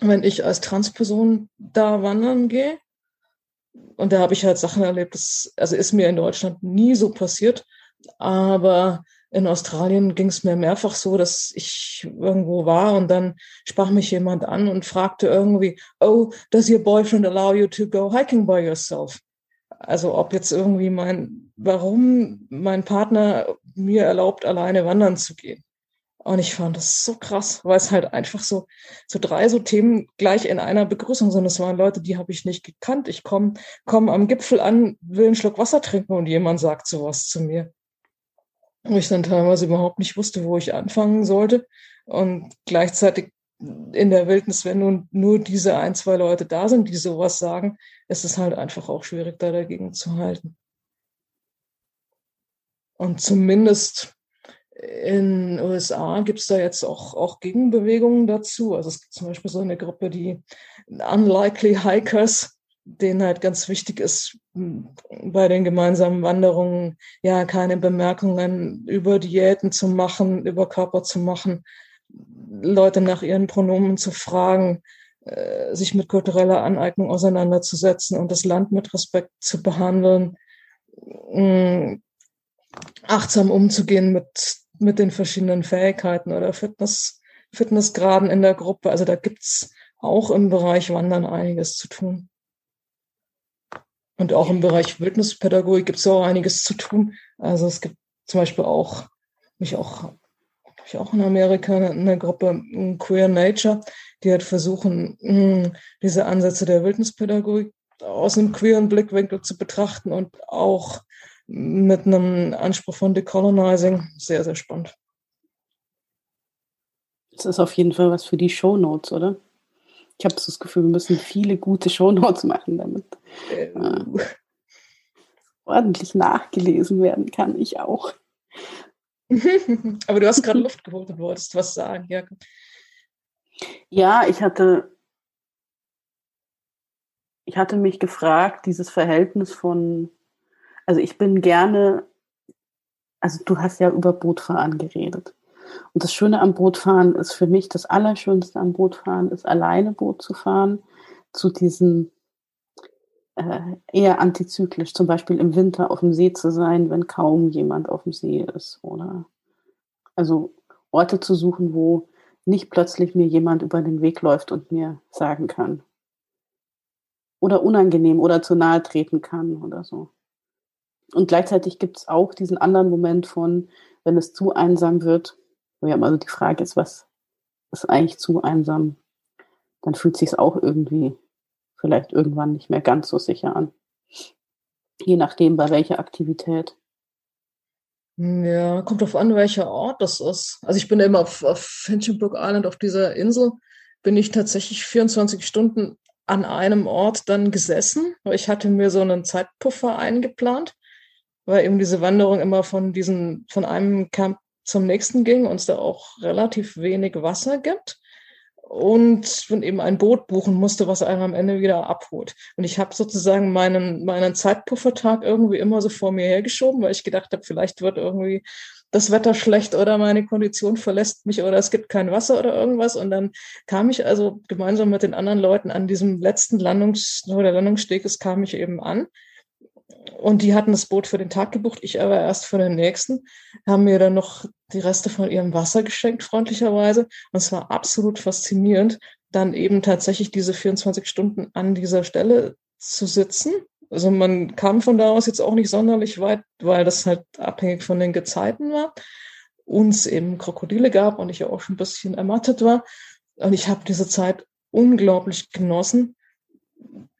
wenn ich als Transperson da wandern gehe. Und da habe ich halt Sachen erlebt, das also ist mir in Deutschland nie so passiert. Aber in Australien ging es mir mehrfach so, dass ich irgendwo war und dann sprach mich jemand an und fragte irgendwie, oh, does your boyfriend allow you to go hiking by yourself? Also ob jetzt irgendwie mein, warum mein Partner mir erlaubt, alleine wandern zu gehen. Und ich fand das so krass, weil es halt einfach so, so drei so Themen gleich in einer Begrüßung sind. Es waren Leute, die habe ich nicht gekannt. Ich komme komm am Gipfel an, will einen Schluck Wasser trinken und jemand sagt sowas zu mir. Wo ich dann teilweise überhaupt nicht wusste, wo ich anfangen sollte. Und gleichzeitig in der Wildnis, wenn nun nur diese ein, zwei Leute da sind, die sowas sagen, ist es halt einfach auch schwierig, da dagegen zu halten. Und zumindest in den USA gibt es da jetzt auch, auch Gegenbewegungen dazu. Also es gibt zum Beispiel so eine Gruppe, die Unlikely Hikers, denen halt ganz wichtig ist, bei den gemeinsamen Wanderungen ja keine Bemerkungen über Diäten zu machen, über Körper zu machen, Leute nach ihren Pronomen zu fragen, äh, sich mit kultureller Aneignung auseinanderzusetzen und das Land mit Respekt zu behandeln, mh, achtsam umzugehen mit, mit den verschiedenen Fähigkeiten oder Fitness, Fitnessgraden in der Gruppe. Also da gibt's auch im Bereich Wandern einiges zu tun. Und auch im Bereich Wildnispädagogik gibt es auch einiges zu tun. Also es gibt zum Beispiel auch, mich auch, ich auch in Amerika eine, eine Gruppe Queer Nature, die halt versuchen, hm, diese Ansätze der Wildnispädagogik aus einem queeren Blickwinkel zu betrachten und auch mit einem Anspruch von Decolonizing. Sehr, sehr spannend. Das ist auf jeden Fall was für die Show Notes, oder? Ich habe das Gefühl, wir müssen viele gute Shownotes machen, damit äh, ordentlich nachgelesen werden kann. Ich auch. Aber du hast gerade Luft geholt und wolltest was sagen. Ja. ja, ich hatte, ich hatte mich gefragt, dieses Verhältnis von, also ich bin gerne, also du hast ja über Bootfahren geredet. Und das Schöne am Bootfahren ist für mich, das Allerschönste am Bootfahren ist, alleine Boot zu fahren, zu diesen äh, eher antizyklisch, zum Beispiel im Winter auf dem See zu sein, wenn kaum jemand auf dem See ist. Oder also Orte zu suchen, wo nicht plötzlich mir jemand über den Weg läuft und mir sagen kann. Oder unangenehm oder zu nahe treten kann oder so. Und gleichzeitig gibt es auch diesen anderen Moment von, wenn es zu einsam wird, ja, also die Frage ist, was ist eigentlich zu einsam? Dann fühlt sich auch irgendwie vielleicht irgendwann nicht mehr ganz so sicher an. Je nachdem, bei welcher Aktivität. Ja, kommt drauf an, welcher Ort das ist. Also ich bin immer auf, auf Hinchinbrook Island, auf dieser Insel, bin ich tatsächlich 24 Stunden an einem Ort dann gesessen. Ich hatte mir so einen Zeitpuffer eingeplant, weil eben diese Wanderung immer von diesen, von einem Camp zum nächsten ging und es da auch relativ wenig Wasser gibt und man eben ein Boot buchen musste, was einen am Ende wieder abholt. Und ich habe sozusagen meinen, meinen Zeitpuffertag irgendwie immer so vor mir hergeschoben, weil ich gedacht habe, vielleicht wird irgendwie das Wetter schlecht oder meine Kondition verlässt mich oder es gibt kein Wasser oder irgendwas. Und dann kam ich also gemeinsam mit den anderen Leuten an diesem letzten Landungs- oder Landungssteg, es kam ich eben an und die hatten das Boot für den Tag gebucht, ich aber erst für den nächsten, haben mir dann noch die Reste von ihrem Wasser geschenkt, freundlicherweise. Und es war absolut faszinierend, dann eben tatsächlich diese 24 Stunden an dieser Stelle zu sitzen. Also man kam von da aus jetzt auch nicht sonderlich weit, weil das halt abhängig von den Gezeiten war. Uns eben Krokodile gab und ich ja auch schon ein bisschen ermattet war. Und ich habe diese Zeit unglaublich genossen,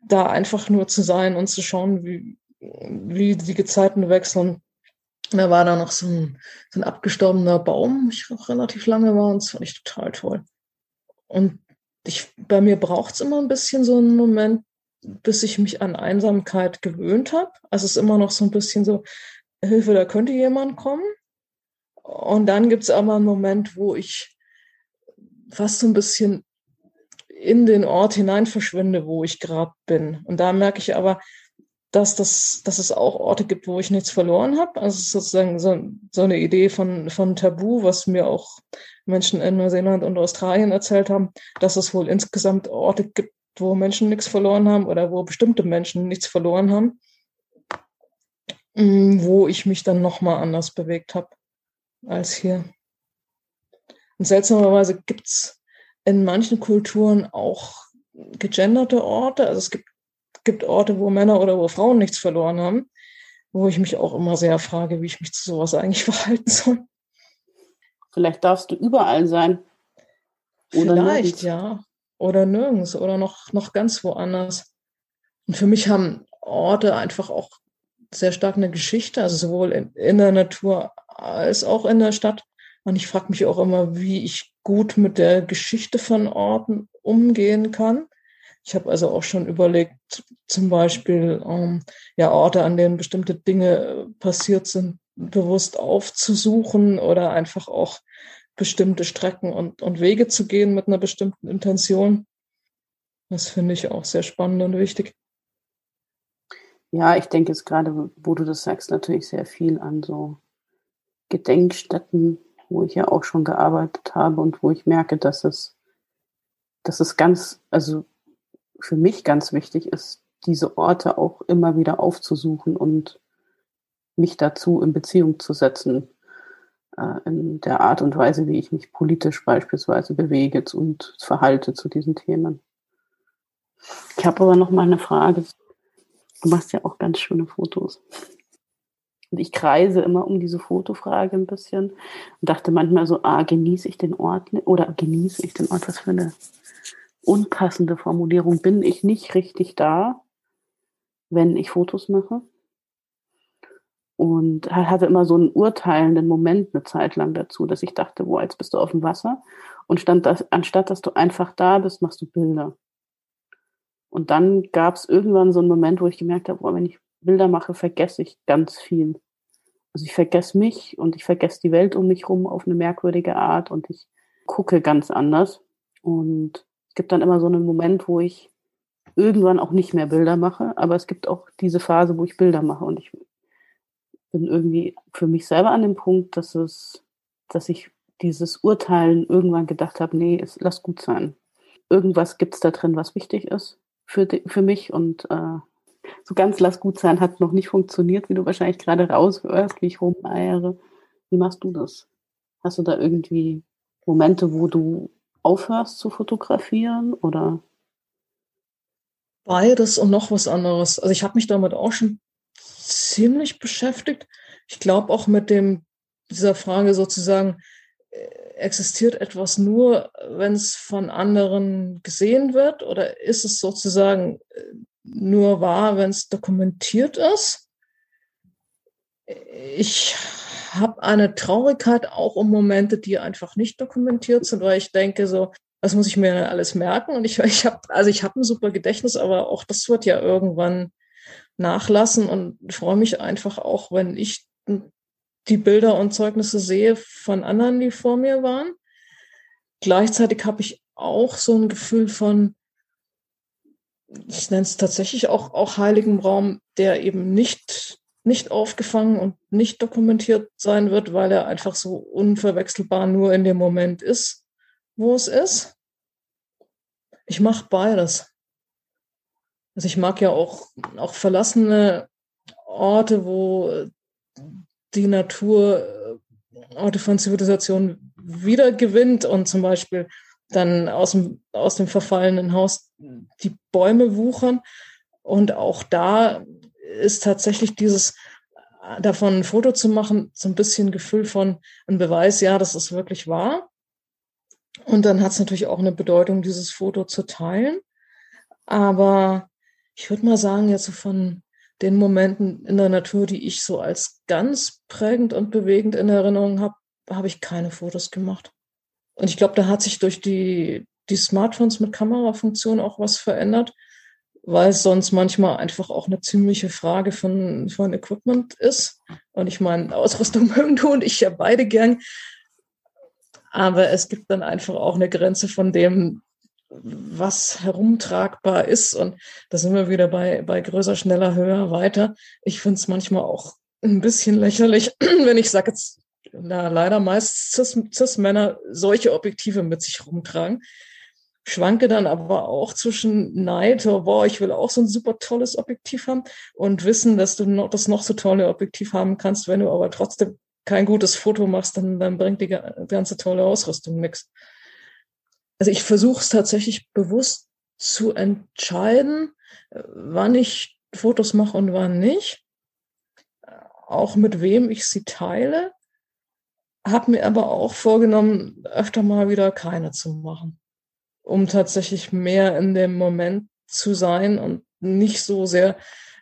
da einfach nur zu sein und zu schauen, wie, wie die Gezeiten wechseln. Da war da noch so ein, so ein abgestorbener Baum, ich noch relativ lange war, und das fand ich total toll. Und ich, bei mir braucht es immer ein bisschen so einen Moment, bis ich mich an Einsamkeit gewöhnt habe. Also es ist immer noch so ein bisschen so, Hilfe, da könnte jemand kommen. Und dann gibt es aber einen Moment, wo ich fast so ein bisschen in den Ort hinein verschwinde, wo ich gerade bin. Und da merke ich aber, dass, das, dass es auch Orte gibt, wo ich nichts verloren habe. Also sozusagen so, so eine Idee von, von Tabu, was mir auch Menschen in Neuseeland und Australien erzählt haben, dass es wohl insgesamt Orte gibt, wo Menschen nichts verloren haben oder wo bestimmte Menschen nichts verloren haben, mm, wo ich mich dann nochmal anders bewegt habe als hier. Und seltsamerweise gibt's in manchen Kulturen auch gegenderte Orte. Also es gibt gibt Orte, wo Männer oder wo Frauen nichts verloren haben, wo ich mich auch immer sehr frage, wie ich mich zu sowas eigentlich verhalten soll. Vielleicht darfst du überall sein. Oder Vielleicht, nirgends. ja. Oder nirgends oder noch, noch ganz woanders. Und für mich haben Orte einfach auch sehr stark eine Geschichte, also sowohl in, in der Natur als auch in der Stadt. Und ich frage mich auch immer, wie ich gut mit der Geschichte von Orten umgehen kann. Ich habe also auch schon überlegt, zum Beispiel ähm, ja Orte, an denen bestimmte Dinge äh, passiert sind, bewusst aufzusuchen oder einfach auch bestimmte Strecken und, und Wege zu gehen mit einer bestimmten Intention. Das finde ich auch sehr spannend und wichtig. Ja, ich denke jetzt gerade, wo du das sagst, natürlich sehr viel an so Gedenkstätten, wo ich ja auch schon gearbeitet habe und wo ich merke, dass es, dass es ganz, also für mich ganz wichtig ist, diese Orte auch immer wieder aufzusuchen und mich dazu in Beziehung zu setzen, äh, in der Art und Weise, wie ich mich politisch beispielsweise bewege und verhalte zu diesen Themen. Ich habe aber noch mal eine Frage. Du machst ja auch ganz schöne Fotos. Und ich kreise immer um diese Fotofrage ein bisschen und dachte manchmal so, ah, genieße ich den Ort oder genieße ich den Ort? Was für eine unpassende Formulierung. Bin ich nicht richtig da, wenn ich Fotos mache? Und hatte immer so einen urteilenden Moment eine Zeit lang dazu, dass ich dachte, boah, jetzt bist du auf dem Wasser. Und stand das, anstatt dass du einfach da bist, machst du Bilder. Und dann gab es irgendwann so einen Moment, wo ich gemerkt habe, boah, wenn ich Bilder mache, vergesse ich ganz viel. Also ich vergesse mich und ich vergesse die Welt um mich rum auf eine merkwürdige Art und ich gucke ganz anders. Und es gibt dann immer so einen Moment, wo ich irgendwann auch nicht mehr Bilder mache, aber es gibt auch diese Phase, wo ich Bilder mache und ich bin irgendwie für mich selber an dem Punkt, dass es, dass ich dieses Urteilen irgendwann gedacht habe, nee, es, lass gut sein. Irgendwas gibt es da drin, was wichtig ist für, die, für mich und äh, so ganz lass gut sein hat noch nicht funktioniert, wie du wahrscheinlich gerade raushörst, wie ich rumeiere. Wie machst du das? Hast du da irgendwie Momente, wo du aufhörst zu fotografieren oder? Beides und noch was anderes. Also ich habe mich damit auch schon ziemlich beschäftigt. Ich glaube auch mit dem dieser Frage sozusagen, äh, existiert etwas nur, wenn es von anderen gesehen wird oder ist es sozusagen äh, nur wahr, wenn es dokumentiert ist? Ich habe eine Traurigkeit auch um Momente, die einfach nicht dokumentiert sind, weil ich denke so, was muss ich mir alles merken? Und ich, ich habe, also ich habe ein super Gedächtnis, aber auch das wird ja irgendwann nachlassen und freue mich einfach auch, wenn ich die Bilder und Zeugnisse sehe von anderen, die vor mir waren. Gleichzeitig habe ich auch so ein Gefühl von, ich nenne es tatsächlich auch, auch heiligen Raum, der eben nicht, nicht aufgefangen und nicht dokumentiert sein wird, weil er einfach so unverwechselbar nur in dem Moment ist, wo es ist. Ich mache beides. Also ich mag ja auch, auch verlassene Orte, wo die Natur äh, Orte von Zivilisation wiedergewinnt und zum Beispiel dann aus dem, aus dem verfallenen Haus die Bäume wuchern. Und auch da ist tatsächlich dieses davon ein Foto zu machen, so ein bisschen Gefühl von ein Beweis, ja, das ist wirklich wahr. Und dann hat es natürlich auch eine Bedeutung, dieses Foto zu teilen. Aber ich würde mal sagen, jetzt so von den Momenten in der Natur, die ich so als ganz prägend und bewegend in Erinnerung habe, habe ich keine Fotos gemacht. Und ich glaube, da hat sich durch die, die Smartphones mit Kamerafunktion auch was verändert, weil es sonst manchmal einfach auch eine ziemliche Frage von, von Equipment ist. Und ich meine, Ausrüstung mögen du und ich ja beide gern. Aber es gibt dann einfach auch eine Grenze von dem, was herumtragbar ist. Und da sind wir wieder bei, bei größer, schneller, höher, weiter. Ich finde es manchmal auch ein bisschen lächerlich, wenn ich sage jetzt, na, leider meist Cis-Männer solche Objektive mit sich rumtragen. Schwanke dann aber auch zwischen Neid, oh, boah, ich will auch so ein super tolles Objektiv haben und wissen, dass du noch, das noch so tolle Objektiv haben kannst, wenn du aber trotzdem kein gutes Foto machst, dann, dann bringt die ganze tolle Ausrüstung nichts also ich versuche es tatsächlich bewusst zu entscheiden, wann ich Fotos mache und wann nicht. Auch mit wem ich sie teile. Habe mir aber auch vorgenommen, öfter mal wieder keine zu machen, um tatsächlich mehr in dem Moment zu sein und nicht so sehr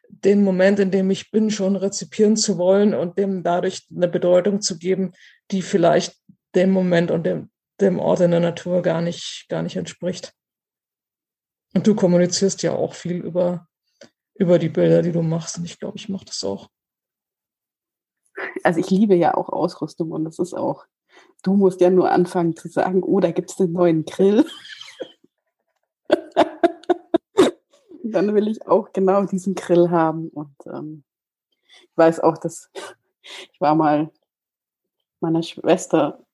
den Moment, in dem ich bin, schon rezipieren zu wollen und dem dadurch eine Bedeutung zu geben, die vielleicht dem Moment und dem dem Ort in der Natur gar nicht, gar nicht entspricht. Und du kommunizierst ja auch viel über, über die Bilder, die du machst. Und ich glaube, ich mache das auch. Also ich liebe ja auch Ausrüstung und das ist auch, du musst ja nur anfangen zu sagen, oh, da gibt es den neuen Grill. Dann will ich auch genau diesen Grill haben. Und ähm, ich weiß auch, dass ich war mal meiner Schwester,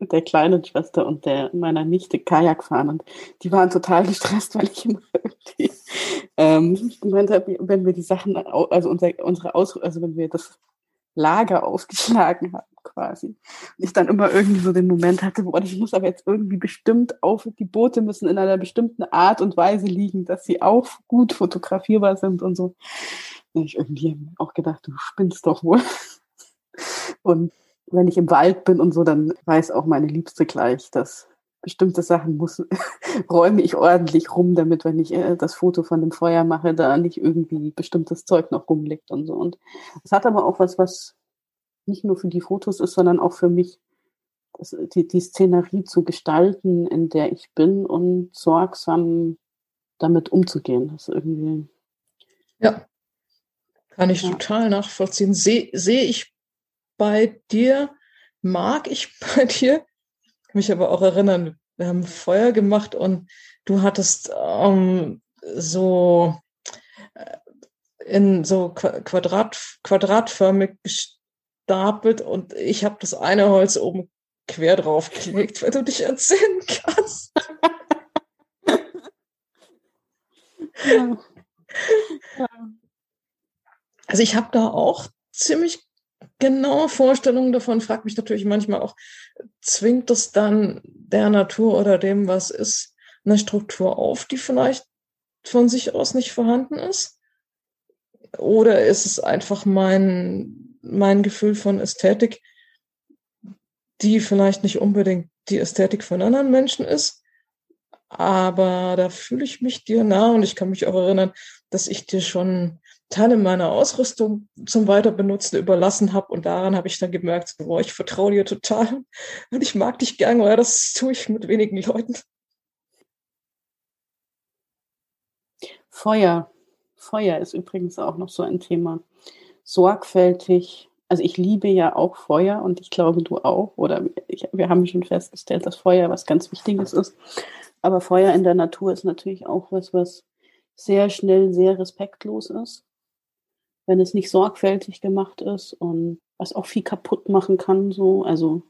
der kleinen Schwester und der meiner Nichte Kajak fahren und die waren total gestresst, weil ich immer irgendwie ähm, wenn wir die Sachen, also unser, unsere Aus, also wenn wir das Lager aufgeschlagen haben quasi. Und ich dann immer irgendwie so den Moment hatte, boah, ich muss aber jetzt irgendwie bestimmt auf, die Boote müssen in einer bestimmten Art und Weise liegen, dass sie auch gut fotografierbar sind und so. Und ich irgendwie auch gedacht, du spinnst doch wohl. Und wenn ich im Wald bin und so, dann weiß auch meine Liebste gleich, dass bestimmte Sachen muss, räume ich ordentlich rum, damit, wenn ich äh, das Foto von dem Feuer mache, da nicht irgendwie bestimmtes Zeug noch rumliegt und so. Und es hat aber auch was, was nicht nur für die Fotos ist, sondern auch für mich, das, die, die Szenerie zu gestalten, in der ich bin und sorgsam damit umzugehen. Das ist irgendwie. Ja, kann ich ja. total nachvollziehen. Sehe seh ich bei dir, mag ich bei dir mich aber auch erinnern, wir haben Feuer gemacht und du hattest ähm, so äh, in so Quadrat, quadratförmig gestapelt und ich habe das eine Holz oben quer drauf gelegt, weil du dich erzählen kannst. ja. Also ich habe da auch ziemlich genaue Vorstellungen davon, fragt mich natürlich manchmal auch, zwingt es dann der Natur oder dem, was ist, eine Struktur auf, die vielleicht von sich aus nicht vorhanden ist? Oder ist es einfach mein, mein Gefühl von Ästhetik, die vielleicht nicht unbedingt die Ästhetik von anderen Menschen ist? Aber da fühle ich mich dir nah und ich kann mich auch erinnern, dass ich dir schon Teile meiner Ausrüstung zum Weiterbenutzen überlassen habe. Und daran habe ich dann gemerkt, boah, ich vertraue dir total und ich mag dich gern, weil das tue ich mit wenigen Leuten. Feuer. Feuer ist übrigens auch noch so ein Thema. Sorgfältig. Also ich liebe ja auch Feuer und ich glaube du auch. Oder ich, wir haben schon festgestellt, dass Feuer was ganz Wichtiges ist. Aber Feuer in der Natur ist natürlich auch was, was sehr schnell sehr respektlos ist wenn es nicht sorgfältig gemacht ist und was auch viel kaputt machen kann, so. Also,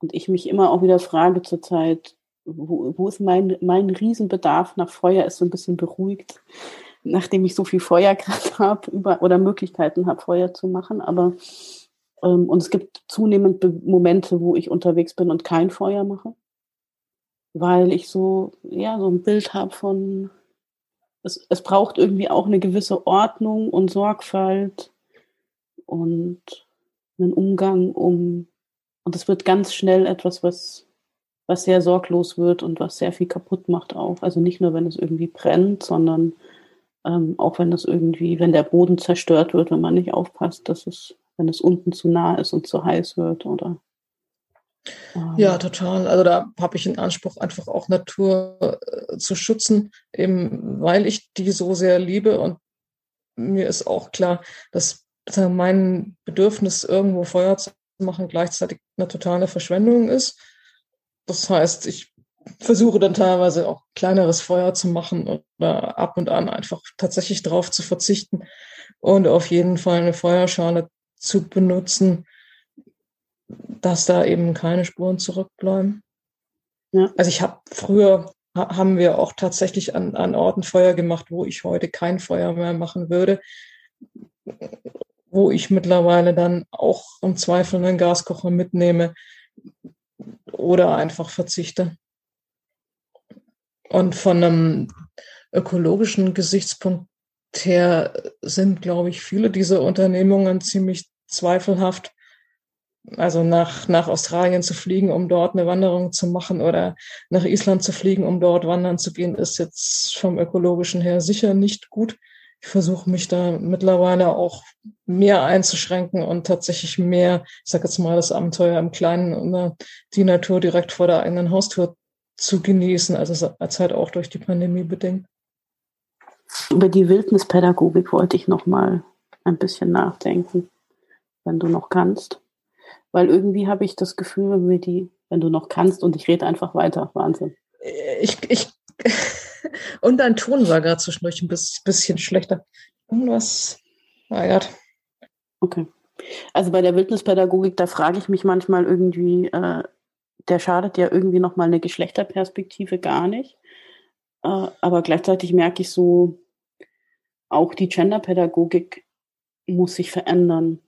und ich mich immer auch wieder frage zurzeit, wo, wo ist mein, mein Riesenbedarf nach Feuer ist so ein bisschen beruhigt, nachdem ich so viel Feuer gerade habe oder Möglichkeiten habe, Feuer zu machen. Aber ähm, und es gibt zunehmend Momente, wo ich unterwegs bin und kein Feuer mache, weil ich so ja so ein Bild habe von es, es braucht irgendwie auch eine gewisse Ordnung und Sorgfalt und einen Umgang um, und es wird ganz schnell etwas, was, was sehr sorglos wird und was sehr viel kaputt macht auch. Also nicht nur, wenn es irgendwie brennt, sondern ähm, auch wenn das irgendwie, wenn der Boden zerstört wird, wenn man nicht aufpasst, dass es, wenn es unten zu nah ist und zu heiß wird oder ja, total. Also da habe ich den Anspruch, einfach auch Natur äh, zu schützen, eben weil ich die so sehr liebe. Und mir ist auch klar, dass mein Bedürfnis, irgendwo Feuer zu machen, gleichzeitig eine totale Verschwendung ist. Das heißt, ich versuche dann teilweise auch kleineres Feuer zu machen oder ab und an einfach tatsächlich drauf zu verzichten und auf jeden Fall eine Feuerschale zu benutzen, dass da eben keine Spuren zurückbleiben. Ja. Also ich habe früher haben wir auch tatsächlich an, an Orten Feuer gemacht, wo ich heute kein Feuer mehr machen würde, wo ich mittlerweile dann auch im Zweifel einen Gaskocher mitnehme oder einfach verzichte. Und von einem ökologischen Gesichtspunkt her sind, glaube ich, viele dieser Unternehmungen ziemlich zweifelhaft also nach, nach Australien zu fliegen, um dort eine Wanderung zu machen oder nach Island zu fliegen, um dort wandern zu gehen, ist jetzt vom ökologischen her sicher nicht gut. ich versuche mich da mittlerweile auch mehr einzuschränken und tatsächlich mehr, ich sage jetzt mal, das Abenteuer im Kleinen und die Natur direkt vor der eigenen Haustür zu genießen, also als halt auch durch die Pandemie bedingt. Über die Wildnispädagogik wollte ich noch mal ein bisschen nachdenken, wenn du noch kannst. Weil irgendwie habe ich das Gefühl, wenn wir die, wenn du noch kannst und ich rede einfach weiter, Wahnsinn. Ich, ich, und dein Ton war gerade zwischendurch ein bisschen schlechter. Irgendwas, naja. Okay. Also bei der Wildnispädagogik, da frage ich mich manchmal irgendwie, äh, der schadet ja irgendwie nochmal eine Geschlechterperspektive gar nicht. Äh, aber gleichzeitig merke ich so, auch die Genderpädagogik muss sich verändern,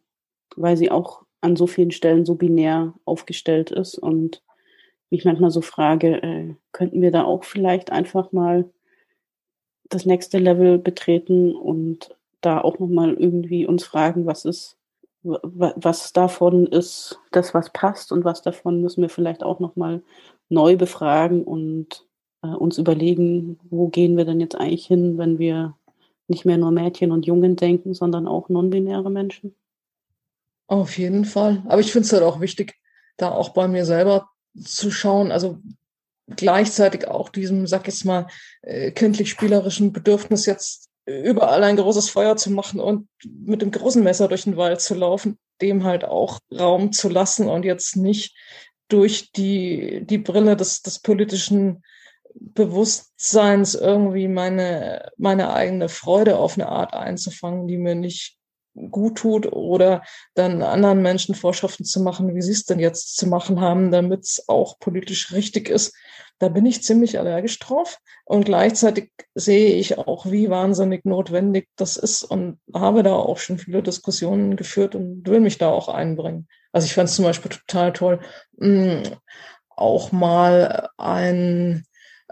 weil sie auch an so vielen Stellen so binär aufgestellt ist und mich manchmal so frage, äh, könnten wir da auch vielleicht einfach mal das nächste Level betreten und da auch nochmal irgendwie uns fragen, was ist, was davon ist das, was passt und was davon müssen wir vielleicht auch nochmal neu befragen und äh, uns überlegen, wo gehen wir denn jetzt eigentlich hin, wenn wir nicht mehr nur Mädchen und Jungen denken, sondern auch non-binäre Menschen? Auf jeden Fall. Aber ich finde es halt auch wichtig, da auch bei mir selber zu schauen, also gleichzeitig auch diesem, sag jetzt mal, äh, kindlich-spielerischen Bedürfnis jetzt überall ein großes Feuer zu machen und mit dem großen Messer durch den Wald zu laufen, dem halt auch Raum zu lassen und jetzt nicht durch die, die Brille des, des politischen Bewusstseins irgendwie meine, meine eigene Freude auf eine Art einzufangen, die mir nicht gut tut oder dann anderen Menschen Vorschriften zu machen, wie sie es denn jetzt zu machen haben, damit es auch politisch richtig ist. Da bin ich ziemlich allergisch drauf und gleichzeitig sehe ich auch, wie wahnsinnig notwendig das ist und habe da auch schon viele Diskussionen geführt und will mich da auch einbringen. Also ich fand es zum Beispiel total toll, mh, mm, auch mal ein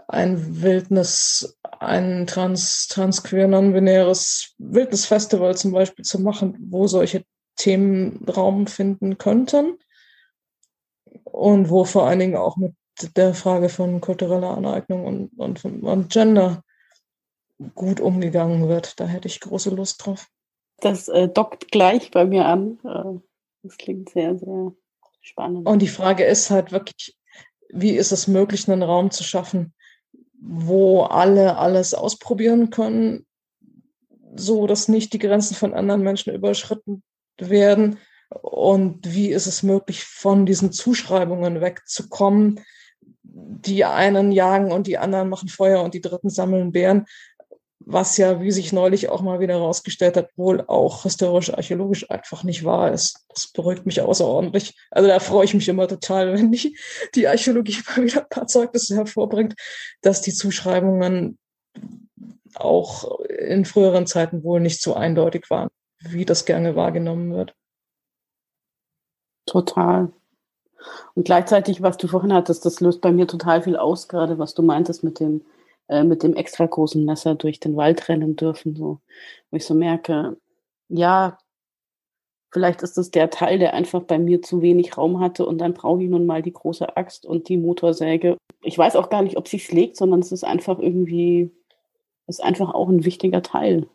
ein Wildnis, ein trans, transqueer, non-binäres Wildnisfestival zum Beispiel zu machen, wo solche Themen Raum finden könnten und wo vor allen Dingen auch mit der Frage von kultureller Aneignung und, und, und Gender gut umgegangen wird. Da hätte ich große Lust drauf. Das äh, dockt gleich bei mir an. Äh, das klingt sehr, sehr spannend. Und die Frage ist halt wirklich, wie ist es möglich, einen Raum zu schaffen, wo alle alles ausprobieren können, so dass nicht die Grenzen von anderen Menschen überschritten werden. Und wie ist es möglich, von diesen Zuschreibungen wegzukommen? Die einen jagen und die anderen machen Feuer und die dritten sammeln Bären was ja, wie sich neulich auch mal wieder herausgestellt hat, wohl auch historisch-archäologisch einfach nicht wahr ist. Das beruhigt mich außerordentlich. Also da freue ich mich immer total, wenn die, die Archäologie mal wieder ein paar Zeugnisse hervorbringt, dass die Zuschreibungen auch in früheren Zeiten wohl nicht so eindeutig waren, wie das gerne wahrgenommen wird. Total. Und gleichzeitig, was du vorhin hattest, das löst bei mir total viel aus, gerade was du meintest mit dem, äh, mit dem extra großen Messer durch den Wald rennen dürfen, so, wo ich so merke, ja, vielleicht ist es der Teil, der einfach bei mir zu wenig Raum hatte und dann brauche ich nun mal die große Axt und die Motorsäge. Ich weiß auch gar nicht, ob sie schlägt, sondern es ist einfach irgendwie, ist einfach auch ein wichtiger Teil.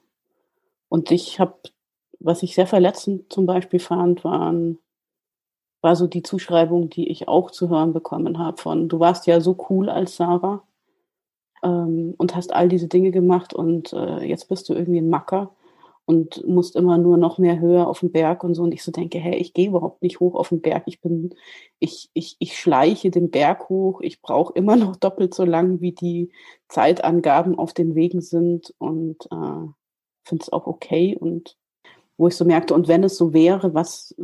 Und ich habe, was ich sehr verletzend zum Beispiel fand, waren war so die Zuschreibung, die ich auch zu hören bekommen habe von, du warst ja so cool als Sarah ähm, und hast all diese Dinge gemacht und äh, jetzt bist du irgendwie ein Macker und musst immer nur noch mehr höher auf den Berg und so. Und ich so denke, hey, ich gehe überhaupt nicht hoch auf den Berg. Ich bin, ich, ich, ich schleiche den Berg hoch. Ich brauche immer noch doppelt so lang, wie die Zeitangaben auf den Wegen sind und äh, finde es auch okay. Und wo ich so merkte, und wenn es so wäre, was,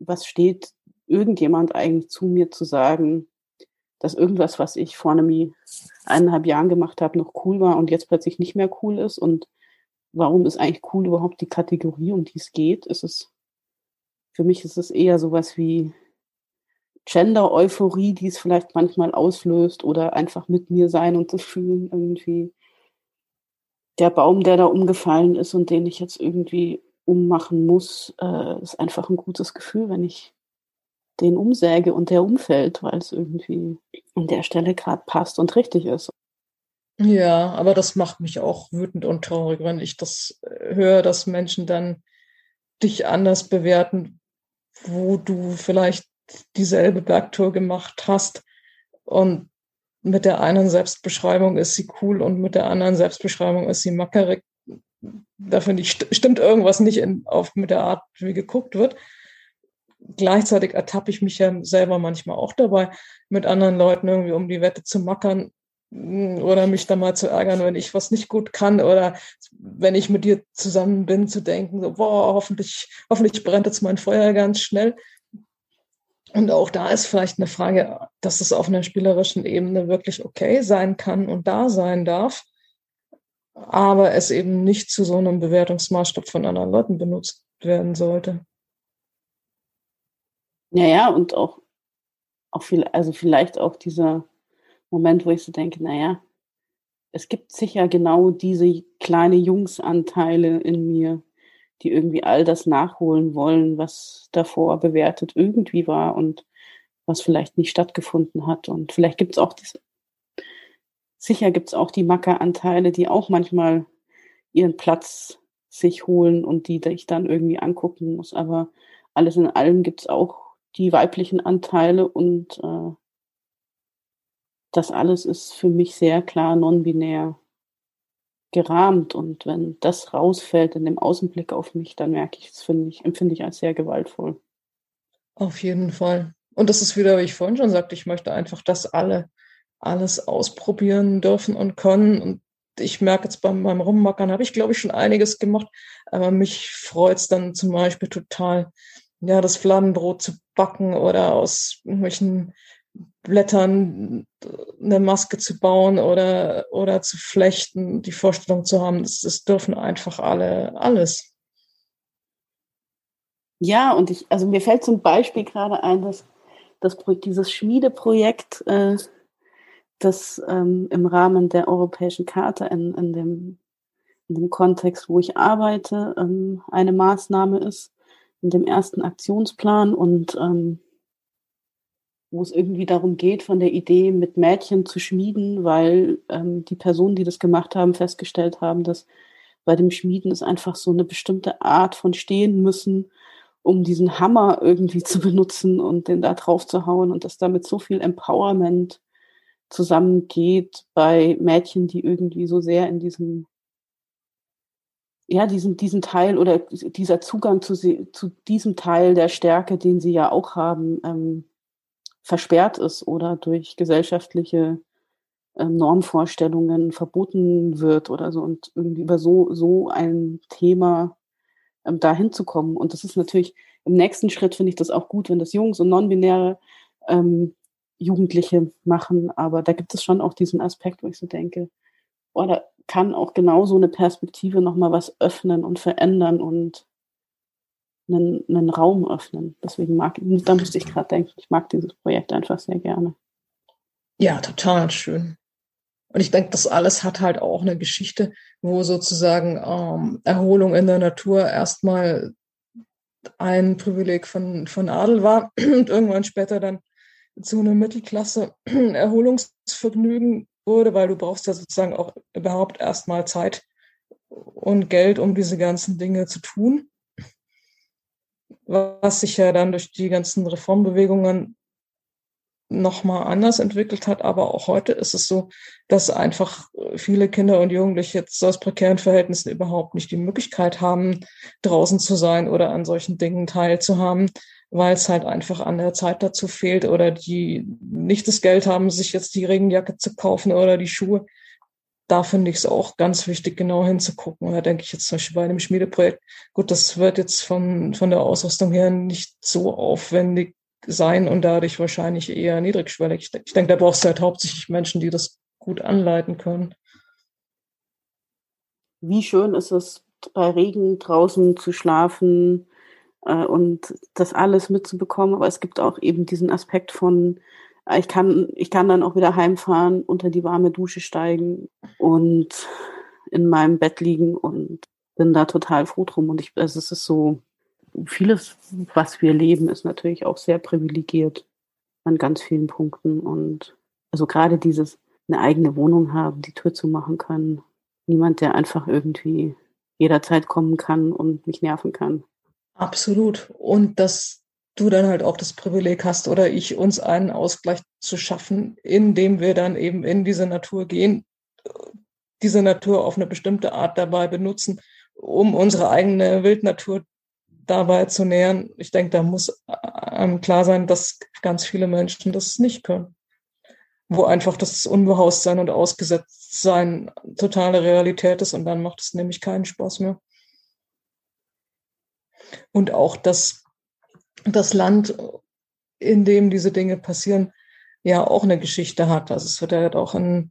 was steht irgendjemand eigentlich zu mir zu sagen, dass irgendwas, was ich vor einem eineinhalb Jahren gemacht habe, noch cool war und jetzt plötzlich nicht mehr cool ist. Und warum ist eigentlich cool überhaupt die Kategorie, um die es geht? Ist es, für mich ist es eher sowas wie Gender-Euphorie, die es vielleicht manchmal auslöst oder einfach mit mir sein und zu fühlen irgendwie. Der Baum, der da umgefallen ist und den ich jetzt irgendwie ummachen muss, äh, ist einfach ein gutes Gefühl, wenn ich den umsäge und der umfällt, weil es irgendwie an der Stelle gerade passt und richtig ist. Ja, aber das macht mich auch wütend und traurig, wenn ich das äh, höre, dass Menschen dann dich anders bewerten, wo du vielleicht dieselbe Bergtour gemacht hast und mit der einen Selbstbeschreibung ist sie cool und mit der anderen Selbstbeschreibung ist sie mackerig. Da finde ich, st stimmt irgendwas nicht in, auf, mit der Art, wie geguckt wird. Gleichzeitig ertappe ich mich ja selber manchmal auch dabei, mit anderen Leuten irgendwie um die Wette zu mackern hm, oder mich da mal zu ärgern, wenn ich was nicht gut kann oder wenn ich mit dir zusammen bin, zu denken, so, boah, hoffentlich, hoffentlich brennt jetzt mein Feuer ganz schnell. Und auch da ist vielleicht eine Frage, dass es auf einer spielerischen Ebene wirklich okay sein kann und da sein darf, aber es eben nicht zu so einem Bewertungsmaßstab von anderen Leuten benutzt werden sollte. Ja, ja, und auch, auch viel, also vielleicht auch dieser Moment, wo ich so denke, naja, es gibt sicher genau diese kleine Jungsanteile in mir, die irgendwie all das nachholen wollen, was davor bewertet irgendwie war und was vielleicht nicht stattgefunden hat. Und vielleicht gibt es auch diese, sicher gibt es auch die Mackeranteile, die auch manchmal ihren Platz sich holen und die ich dann irgendwie angucken muss. Aber alles in allem gibt es auch die weiblichen Anteile und äh, das alles ist für mich sehr klar non-binär gerahmt und wenn das rausfällt in dem Außenblick auf mich, dann merke ich, das ich, empfinde ich als sehr gewaltvoll. Auf jeden Fall. Und das ist wieder, wie ich vorhin schon sagte, ich möchte einfach, dass alle alles ausprobieren dürfen und können. Und ich merke jetzt beim, beim Rummackern habe ich, glaube ich, schon einiges gemacht. Aber mich freut es dann zum Beispiel total, ja, das Fladenbrot zu backen oder aus irgendwelchen Blättern eine Maske zu bauen oder, oder zu flechten, die Vorstellung zu haben, das, das dürfen einfach alle alles. Ja, und ich, also mir fällt zum Beispiel gerade ein, dass das dieses Schmiedeprojekt, äh, das ähm, im Rahmen der Europäischen Karte in, in, dem, in dem Kontext, wo ich arbeite, ähm, eine Maßnahme ist, in dem ersten Aktionsplan und ähm, wo es irgendwie darum geht, von der Idee mit Mädchen zu schmieden, weil ähm, die Personen, die das gemacht haben, festgestellt haben, dass bei dem Schmieden ist einfach so eine bestimmte Art von stehen müssen, um diesen Hammer irgendwie zu benutzen und den da drauf zu hauen und dass damit so viel Empowerment zusammengeht bei Mädchen, die irgendwie so sehr in diesem ja, diesen, diesen Teil oder dieser Zugang zu, zu diesem Teil der Stärke, den sie ja auch haben, ähm, versperrt ist oder durch gesellschaftliche ähm, Normvorstellungen verboten wird oder so und irgendwie über so, so ein Thema ähm, dahin zu kommen. Und das ist natürlich im nächsten Schritt finde ich das auch gut, wenn das Jungs und non-binäre ähm, Jugendliche machen. Aber da gibt es schon auch diesen Aspekt, wo ich so denke, oder kann auch genau so eine Perspektive nochmal was öffnen und verändern und einen, einen Raum öffnen. Deswegen mag ich, da musste ich gerade denken, ich mag dieses Projekt einfach sehr gerne. Ja, total schön. Und ich denke, das alles hat halt auch eine Geschichte, wo sozusagen ähm, Erholung in der Natur erstmal ein Privileg von, von Adel war und irgendwann später dann zu einer Mittelklasse Erholungsvergnügen wurde, weil du brauchst ja sozusagen auch überhaupt erstmal Zeit und Geld, um diese ganzen Dinge zu tun was sich ja dann durch die ganzen Reformbewegungen nochmal anders entwickelt hat. Aber auch heute ist es so, dass einfach viele Kinder und Jugendliche jetzt aus prekären Verhältnissen überhaupt nicht die Möglichkeit haben, draußen zu sein oder an solchen Dingen teilzuhaben, weil es halt einfach an der Zeit dazu fehlt oder die nicht das Geld haben, sich jetzt die Regenjacke zu kaufen oder die Schuhe da finde ich es auch ganz wichtig, genau hinzugucken. Da denke ich jetzt zum Beispiel bei einem Schmiedeprojekt, gut, das wird jetzt von, von der Ausrüstung her nicht so aufwendig sein und dadurch wahrscheinlich eher niedrigschwellig. Ich, denke, da brauchst du halt hauptsächlich Menschen, die das gut anleiten können. Wie schön ist es, bei Regen draußen zu schlafen und das alles mitzubekommen. Aber es gibt auch eben diesen Aspekt von, ich kann, ich kann dann auch wieder heimfahren, unter die warme Dusche steigen und in meinem Bett liegen und bin da total froh drum. Und ich, also es ist so, vieles, was wir leben, ist natürlich auch sehr privilegiert an ganz vielen Punkten. Und also gerade dieses eine eigene Wohnung haben, die Tür zu machen können. Niemand, der einfach irgendwie jederzeit kommen kann und mich nerven kann. Absolut. Und dass du dann halt auch das Privileg hast oder ich uns einen Ausgleich zu schaffen, indem wir dann eben in diese Natur gehen, diese Natur auf eine bestimmte Art dabei benutzen, um unsere eigene Wildnatur dabei zu nähern. Ich denke, da muss einem klar sein, dass ganz viele Menschen das nicht können. Wo einfach das Unbehaustsein und Ausgesetztsein totale Realität ist und dann macht es nämlich keinen Spaß mehr. Und auch das, das Land, in dem diese Dinge passieren, ja auch eine Geschichte hat. Also es wird ja auch in,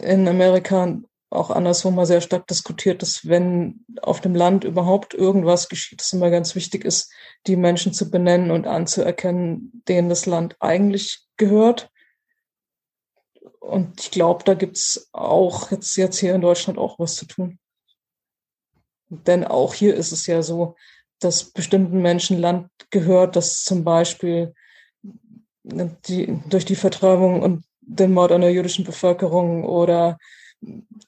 in Amerika auch anderswo mal sehr stark diskutiert, dass wenn auf dem Land überhaupt irgendwas geschieht, es immer ganz wichtig ist, die Menschen zu benennen und anzuerkennen, denen das Land eigentlich gehört. Und ich glaube, da gibt's auch jetzt, jetzt hier in Deutschland auch was zu tun. Denn auch hier ist es ja so, dass bestimmten Menschen Land gehört, das zum Beispiel die, durch die Vertreibung und den Mord an der jüdischen Bevölkerung oder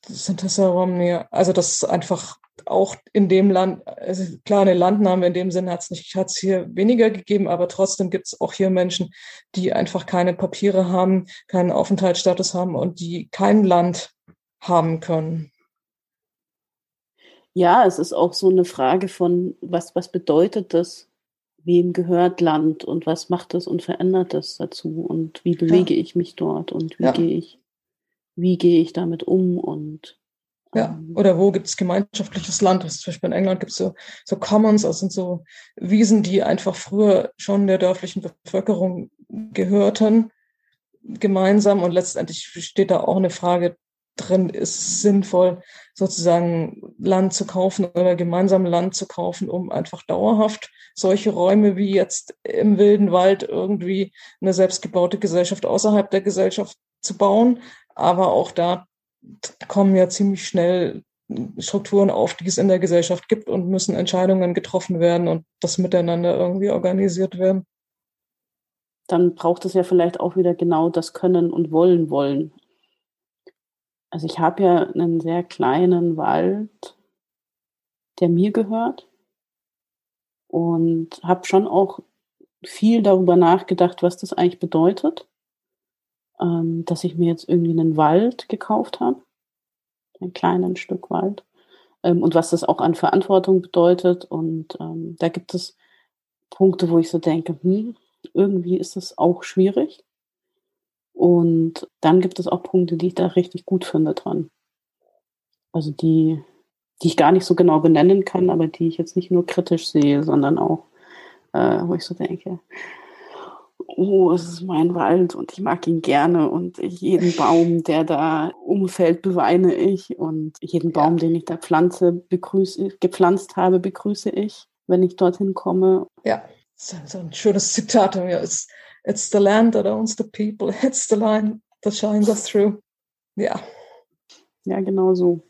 Santessa Romney, also das einfach auch in dem Land, also klar, eine Landnahme in dem Sinne hat es nicht, hat es hier weniger gegeben, aber trotzdem gibt es auch hier Menschen, die einfach keine Papiere haben, keinen Aufenthaltsstatus haben und die kein Land haben können. Ja, es ist auch so eine Frage von, was, was bedeutet das? Wem gehört Land und was macht es und verändert es dazu und wie bewege ja. ich mich dort und wie ja. gehe ich, wie gehe ich damit um und ja, ähm, oder wo gibt es gemeinschaftliches Land? Also zum Beispiel in England gibt es so, so Commons, das sind so Wiesen, die einfach früher schon der dörflichen Bevölkerung gehörten, gemeinsam. Und letztendlich steht da auch eine Frage drin, ist sinnvoll, sozusagen Land zu kaufen oder gemeinsam Land zu kaufen, um einfach dauerhaft solche Räume wie jetzt im wilden Wald irgendwie eine selbstgebaute Gesellschaft außerhalb der Gesellschaft zu bauen. Aber auch da kommen ja ziemlich schnell Strukturen auf, die es in der Gesellschaft gibt und müssen Entscheidungen getroffen werden und das miteinander irgendwie organisiert werden. Dann braucht es ja vielleicht auch wieder genau das Können und Wollen wollen. Also ich habe ja einen sehr kleinen Wald, der mir gehört und habe schon auch viel darüber nachgedacht, was das eigentlich bedeutet, ähm, dass ich mir jetzt irgendwie einen Wald gekauft habe, ein kleines Stück Wald ähm, und was das auch an Verantwortung bedeutet. Und ähm, da gibt es Punkte, wo ich so denke, hm, irgendwie ist das auch schwierig. Und dann gibt es auch Punkte, die ich da richtig gut finde dran. Also die, die ich gar nicht so genau benennen kann, aber die ich jetzt nicht nur kritisch sehe, sondern auch, äh, wo ich so denke, oh, es ist mein Wald und ich mag ihn gerne und ich, jeden Baum, der da umfällt, beweine ich und jeden Baum, ja. den ich da pflanze, begrüße, gepflanzt habe, begrüße ich, wenn ich dorthin komme. Ja, so ein schönes Zitat. Ja, es, It's the land that owns the people. It's the line that shines us through. Ja. Ja, genau so.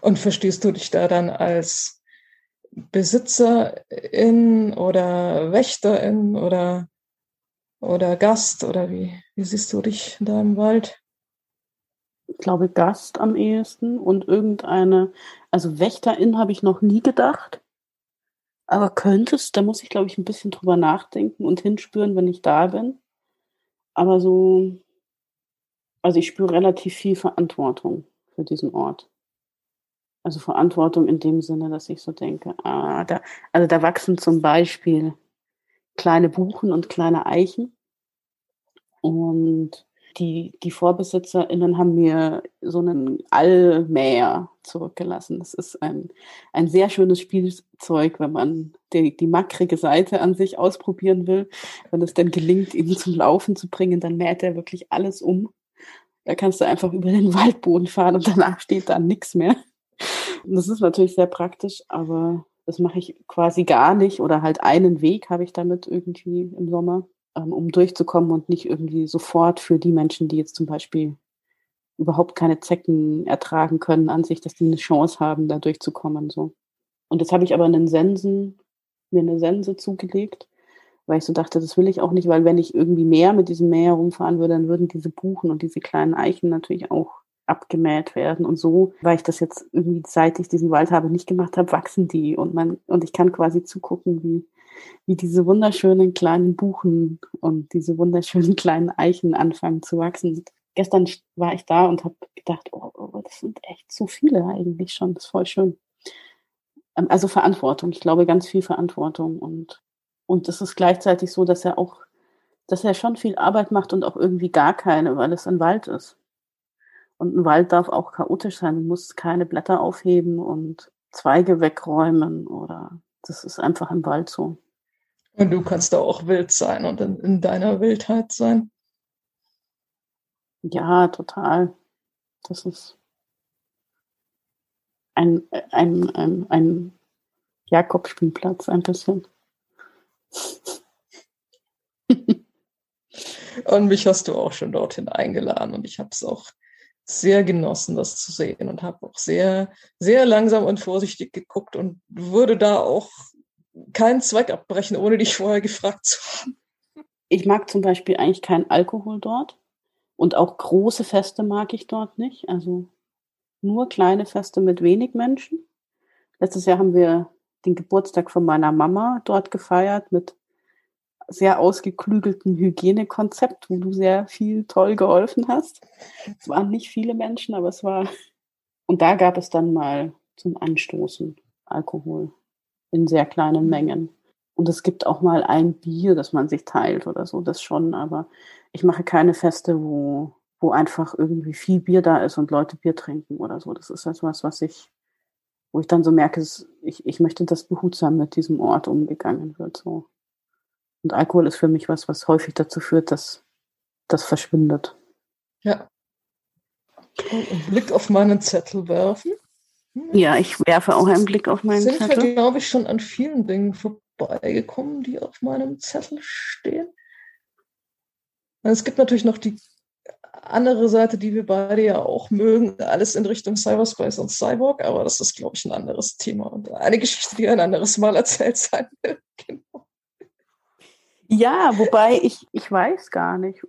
Und verstehst du dich da dann als Besitzerin oder Wächterin oder, oder Gast oder wie, wie siehst du dich da im Wald? Ich glaube Gast am ehesten und irgendeine, also Wächterin habe ich noch nie gedacht. Aber könntest, da muss ich, glaube ich, ein bisschen drüber nachdenken und hinspüren, wenn ich da bin. Aber so, also ich spüre relativ viel Verantwortung für diesen Ort. Also Verantwortung in dem Sinne, dass ich so denke, ah, da, also da wachsen zum Beispiel kleine Buchen und kleine Eichen. Und die, die VorbesitzerInnen haben mir so einen Allmäher zurückgelassen. Das ist ein, ein sehr schönes Spielzeug, wenn man die, die mackrige Seite an sich ausprobieren will. Wenn es dann gelingt, ihn zum Laufen zu bringen, dann mäht er wirklich alles um. Da kannst du einfach über den Waldboden fahren und danach steht da nichts mehr. Und das ist natürlich sehr praktisch, aber das mache ich quasi gar nicht oder halt einen Weg habe ich damit irgendwie im Sommer um durchzukommen und nicht irgendwie sofort für die Menschen, die jetzt zum Beispiel überhaupt keine Zecken ertragen können an sich, dass die eine Chance haben, da durchzukommen. So. Und jetzt habe ich aber einen Sensen, mir eine Sense zugelegt, weil ich so dachte, das will ich auch nicht, weil wenn ich irgendwie mehr mit diesem Meer herumfahren würde, dann würden diese Buchen und diese kleinen Eichen natürlich auch abgemäht werden. Und so, weil ich das jetzt irgendwie, seit ich diesen Wald habe, nicht gemacht habe, wachsen die. Und man, und ich kann quasi zugucken, wie, wie diese wunderschönen kleinen Buchen und diese wunderschönen kleinen Eichen anfangen zu wachsen. Gestern war ich da und habe gedacht, oh, oh, das sind echt zu viele eigentlich schon. Das ist voll schön. Ähm, also Verantwortung. Ich glaube, ganz viel Verantwortung. Und, und ist gleichzeitig so, dass er auch, dass er schon viel Arbeit macht und auch irgendwie gar keine, weil es ein Wald ist. Und ein Wald darf auch chaotisch sein. Du musst keine Blätter aufheben und Zweige wegräumen oder das ist einfach im Wald so. Und du kannst da auch wild sein und in, in deiner Wildheit sein. Ja, total. Das ist ein, ein, ein, ein Jakobspielplatz, ein bisschen. und mich hast du auch schon dorthin eingeladen und ich habe es auch sehr genossen, das zu sehen und habe auch sehr, sehr langsam und vorsichtig geguckt und würde da auch keinen Zweig abbrechen, ohne dich vorher gefragt zu haben. Ich mag zum Beispiel eigentlich keinen Alkohol dort und auch große Feste mag ich dort nicht. Also nur kleine Feste mit wenig Menschen. Letztes Jahr haben wir den Geburtstag von meiner Mama dort gefeiert mit sehr ausgeklügelten Hygienekonzept, wo du sehr viel toll geholfen hast. Es waren nicht viele Menschen, aber es war. Und da gab es dann mal zum Anstoßen Alkohol in sehr kleinen Mengen. Und es gibt auch mal ein Bier, das man sich teilt oder so, das schon, aber ich mache keine Feste, wo wo einfach irgendwie viel Bier da ist und Leute Bier trinken oder so. Das ist etwas, was ich, wo ich dann so merke, ich, ich möchte, dass behutsam mit diesem Ort umgegangen wird. So. Und Alkohol ist für mich was, was häufig dazu führt, dass das verschwindet. Ja. Einen Blick auf meinen Zettel werfen. Ja, ich werfe auch einen Blick auf meinen Sind Zettel. Sind wir, glaube ich, schon an vielen Dingen vorbeigekommen, die auf meinem Zettel stehen? Es gibt natürlich noch die andere Seite, die wir beide ja auch mögen, alles in Richtung Cyberspace und Cyborg, aber das ist, glaube ich, ein anderes Thema und eine Geschichte, die ein anderes Mal erzählt sein will. Genau. Ja, wobei ich, ich weiß gar nicht.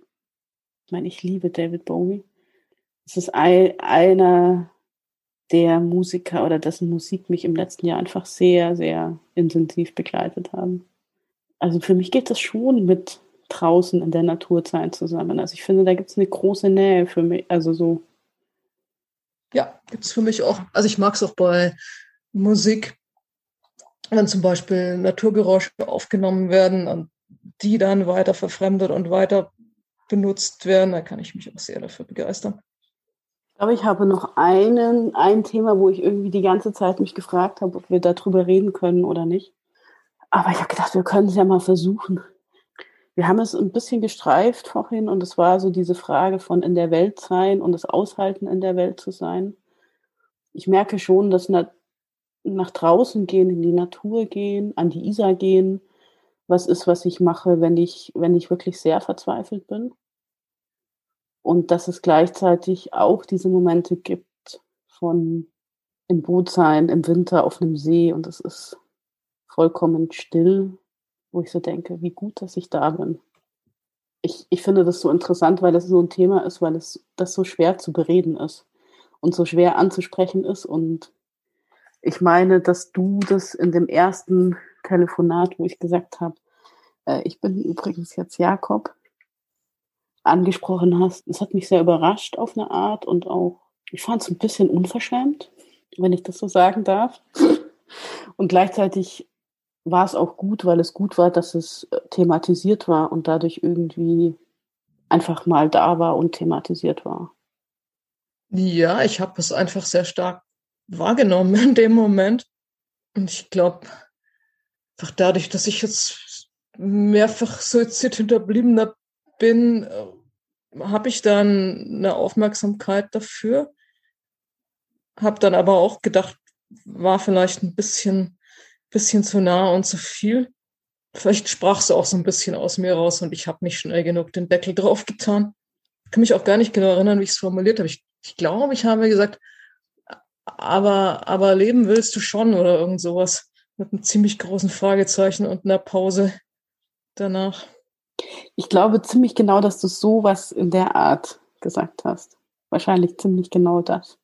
Ich meine, ich liebe David Bowie. Es ist ein, einer der Musiker oder dessen Musik mich im letzten Jahr einfach sehr, sehr intensiv begleitet haben. Also für mich geht das schon mit draußen in der Natur sein zusammen. Also ich finde, da gibt es eine große Nähe für mich. Also so. Ja, gibt es für mich auch. Also ich mag es auch bei Musik, wenn zum Beispiel Naturgeräusche aufgenommen werden und die dann weiter verfremdet und weiter benutzt werden, da kann ich mich auch sehr dafür begeistern. Aber ich habe noch einen, ein Thema, wo ich irgendwie die ganze Zeit mich gefragt habe, ob wir darüber reden können oder nicht. Aber ich habe gedacht, wir können es ja mal versuchen. Wir haben es ein bisschen gestreift vorhin und es war so diese Frage von in der Welt sein und das Aushalten in der Welt zu sein. Ich merke schon, dass nach, nach draußen gehen, in die Natur gehen, an die Isar gehen, was ist, was ich mache, wenn ich, wenn ich wirklich sehr verzweifelt bin. Und dass es gleichzeitig auch diese Momente gibt von im Boot sein, im Winter auf einem See und es ist vollkommen still wo ich so denke, wie gut, dass ich da bin. Ich, ich finde das so interessant, weil das so ein Thema ist, weil es das so schwer zu bereden ist und so schwer anzusprechen ist. Und ich meine, dass du das in dem ersten Telefonat, wo ich gesagt habe, äh, ich bin übrigens jetzt Jakob, angesprochen hast. Es hat mich sehr überrascht auf eine Art und auch, ich fand es ein bisschen unverschämt, wenn ich das so sagen darf. Und gleichzeitig war es auch gut, weil es gut war, dass es äh, thematisiert war und dadurch irgendwie einfach mal da war und thematisiert war. Ja, ich habe es einfach sehr stark wahrgenommen in dem Moment. Und ich glaube, einfach dadurch, dass ich jetzt mehrfach Suizid-Hinterbliebener bin, äh, habe ich dann eine Aufmerksamkeit dafür. Habe dann aber auch gedacht, war vielleicht ein bisschen bisschen zu nah und zu viel. Vielleicht sprach es auch so ein bisschen aus mir raus und ich habe nicht schnell genug den Deckel drauf getan. Ich kann mich auch gar nicht genau erinnern, wie ich es formuliert habe. Ich, ich glaube, ich habe gesagt, aber, aber leben willst du schon oder irgend sowas mit einem ziemlich großen Fragezeichen und einer Pause. danach? Ich glaube ziemlich genau, dass du sowas in der Art gesagt hast. Wahrscheinlich ziemlich genau das.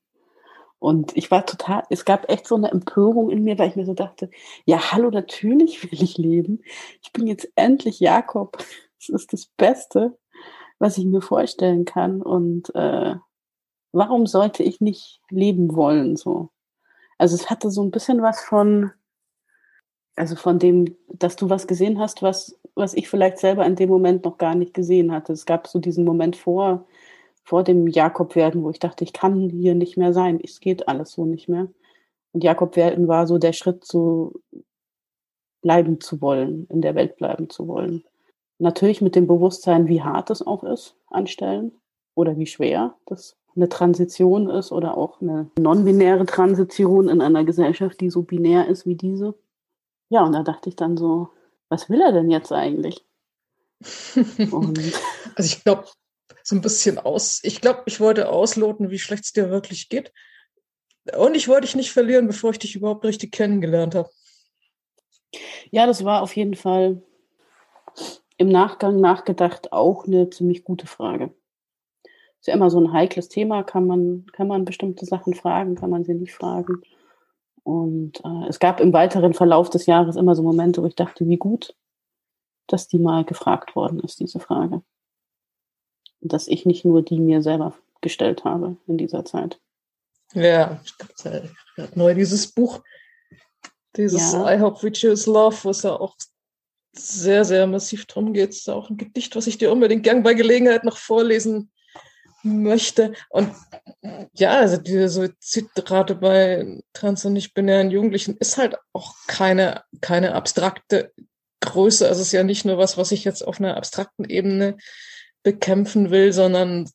Und ich war total, es gab echt so eine Empörung in mir, weil ich mir so dachte, ja, hallo, natürlich will ich leben. Ich bin jetzt endlich Jakob. Das ist das Beste, was ich mir vorstellen kann. Und äh, warum sollte ich nicht leben wollen? So. Also es hatte so ein bisschen was von, also von dem, dass du was gesehen hast, was, was ich vielleicht selber in dem Moment noch gar nicht gesehen hatte. Es gab so diesen Moment vor, vor dem Jakob werden, wo ich dachte, ich kann hier nicht mehr sein. Es geht alles so nicht mehr. Und Jakob werden war so der Schritt zu bleiben zu wollen, in der Welt bleiben zu wollen. Natürlich mit dem Bewusstsein, wie hart es auch ist an Stellen oder wie schwer das eine Transition ist oder auch eine non-binäre Transition in einer Gesellschaft, die so binär ist wie diese. Ja, und da dachte ich dann so, was will er denn jetzt eigentlich? also ich glaube, so ein bisschen aus, ich glaube, ich wollte ausloten, wie schlecht es dir wirklich geht. Und ich wollte dich nicht verlieren, bevor ich dich überhaupt richtig kennengelernt habe. Ja, das war auf jeden Fall im Nachgang nachgedacht auch eine ziemlich gute Frage ist ja immer so ein heikles Thema. Kann man, kann man bestimmte Sachen fragen, kann man sie nicht fragen? Und äh, es gab im weiteren Verlauf des Jahres immer so Momente, wo ich dachte, wie gut, dass die mal gefragt worden ist, diese Frage. Und dass ich nicht nur die mir selber gestellt habe in dieser Zeit. Ja, ich glaube, neu dieses Buch, dieses ja. I Hope We Choose Love, wo es ja auch sehr, sehr massiv drum geht. Es ist auch ein Gedicht, was ich dir unbedingt gern bei Gelegenheit noch vorlesen möchte. Und ja, also diese Suizidrate bei trans- und nicht-binären Jugendlichen ist halt auch keine, keine abstrakte Größe. Also es ist ja nicht nur was, was ich jetzt auf einer abstrakten Ebene bekämpfen will, sondern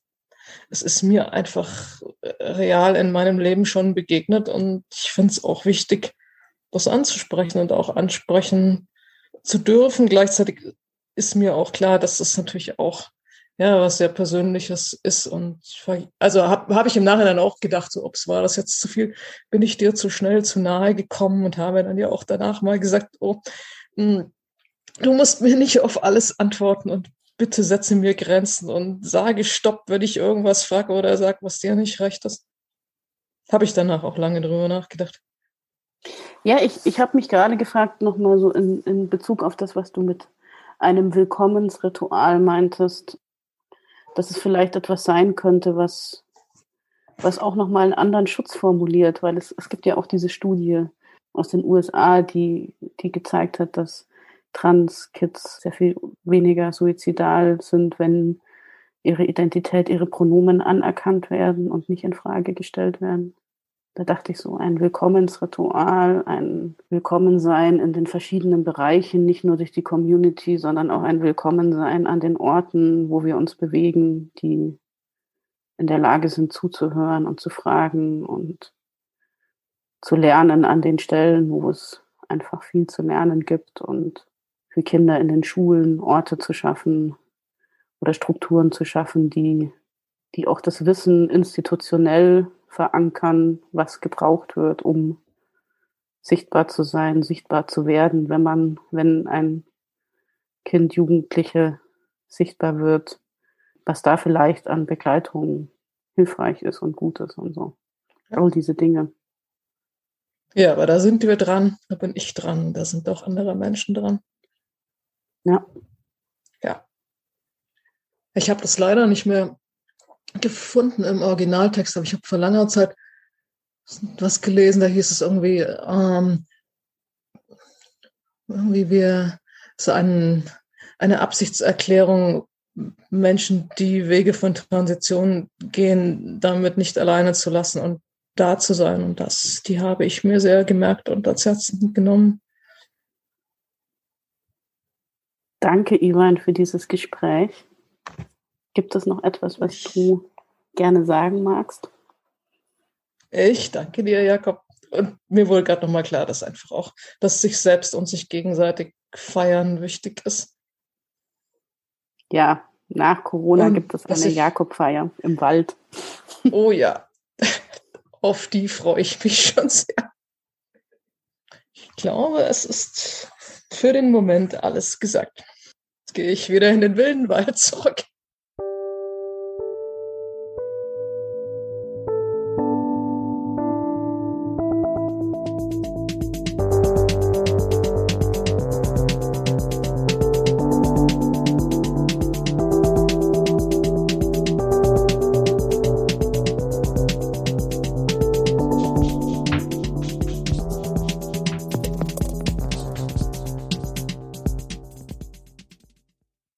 es ist mir einfach real in meinem Leben schon begegnet und ich finde es auch wichtig, das anzusprechen und auch ansprechen zu dürfen. Gleichzeitig ist mir auch klar, dass das natürlich auch ja, was sehr Persönliches ist. Und also habe hab ich im Nachhinein auch gedacht, so, es war das jetzt zu viel, bin ich dir zu schnell, zu nahe gekommen und habe dann ja auch danach mal gesagt, oh, mh, hm, du musst mir nicht auf alles antworten und bitte setze mir Grenzen und sage Stopp, wenn ich irgendwas frage oder sag, was dir nicht recht ist. Habe ich danach auch lange drüber nachgedacht. Ja, ich, ich habe mich gerade gefragt, nochmal so in, in Bezug auf das, was du mit einem Willkommensritual meintest dass es vielleicht etwas sein könnte, was, was auch nochmal einen anderen Schutz formuliert, weil es, es gibt ja auch diese Studie aus den USA, die, die gezeigt hat, dass Trans-Kids sehr viel weniger suizidal sind, wenn ihre Identität, ihre Pronomen anerkannt werden und nicht in Frage gestellt werden da dachte ich so, ein Willkommensritual, ein Willkommensein in den verschiedenen Bereichen, nicht nur durch die Community, sondern auch ein Willkommensein an den Orten, wo wir uns bewegen, die in der Lage sind zuzuhören und zu fragen und zu lernen an den Stellen, wo es einfach viel zu lernen gibt und für Kinder in den Schulen Orte zu schaffen oder Strukturen zu schaffen, die, die auch das Wissen institutionell verankern, was gebraucht wird, um sichtbar zu sein, sichtbar zu werden, wenn man, wenn ein Kind, Jugendliche sichtbar wird, was da vielleicht an Begleitung hilfreich ist und gut ist und so. All diese Dinge. Ja, aber da sind wir dran, da bin ich dran, da sind auch andere Menschen dran. Ja. Ja. Ich habe das leider nicht mehr gefunden im Originaltext, aber ich habe vor langer Zeit was gelesen, da hieß es irgendwie, ähm, irgendwie wir so ein, eine Absichtserklärung, Menschen, die Wege von Transition gehen, damit nicht alleine zu lassen und da zu sein. Und das, die habe ich mir sehr gemerkt und als Herzen genommen. Danke, Ivan, für dieses Gespräch. Gibt es noch etwas, was du gerne sagen magst? Ich danke dir, Jakob. Und mir wurde gerade nochmal klar, dass einfach auch, dass sich selbst und sich gegenseitig feiern wichtig ist. Ja, nach Corona und gibt es eine Jakobfeier im Wald. Oh ja, auf die freue ich mich schon sehr. Ich glaube, es ist für den Moment alles gesagt. gehe ich wieder in den wilden Wald zurück.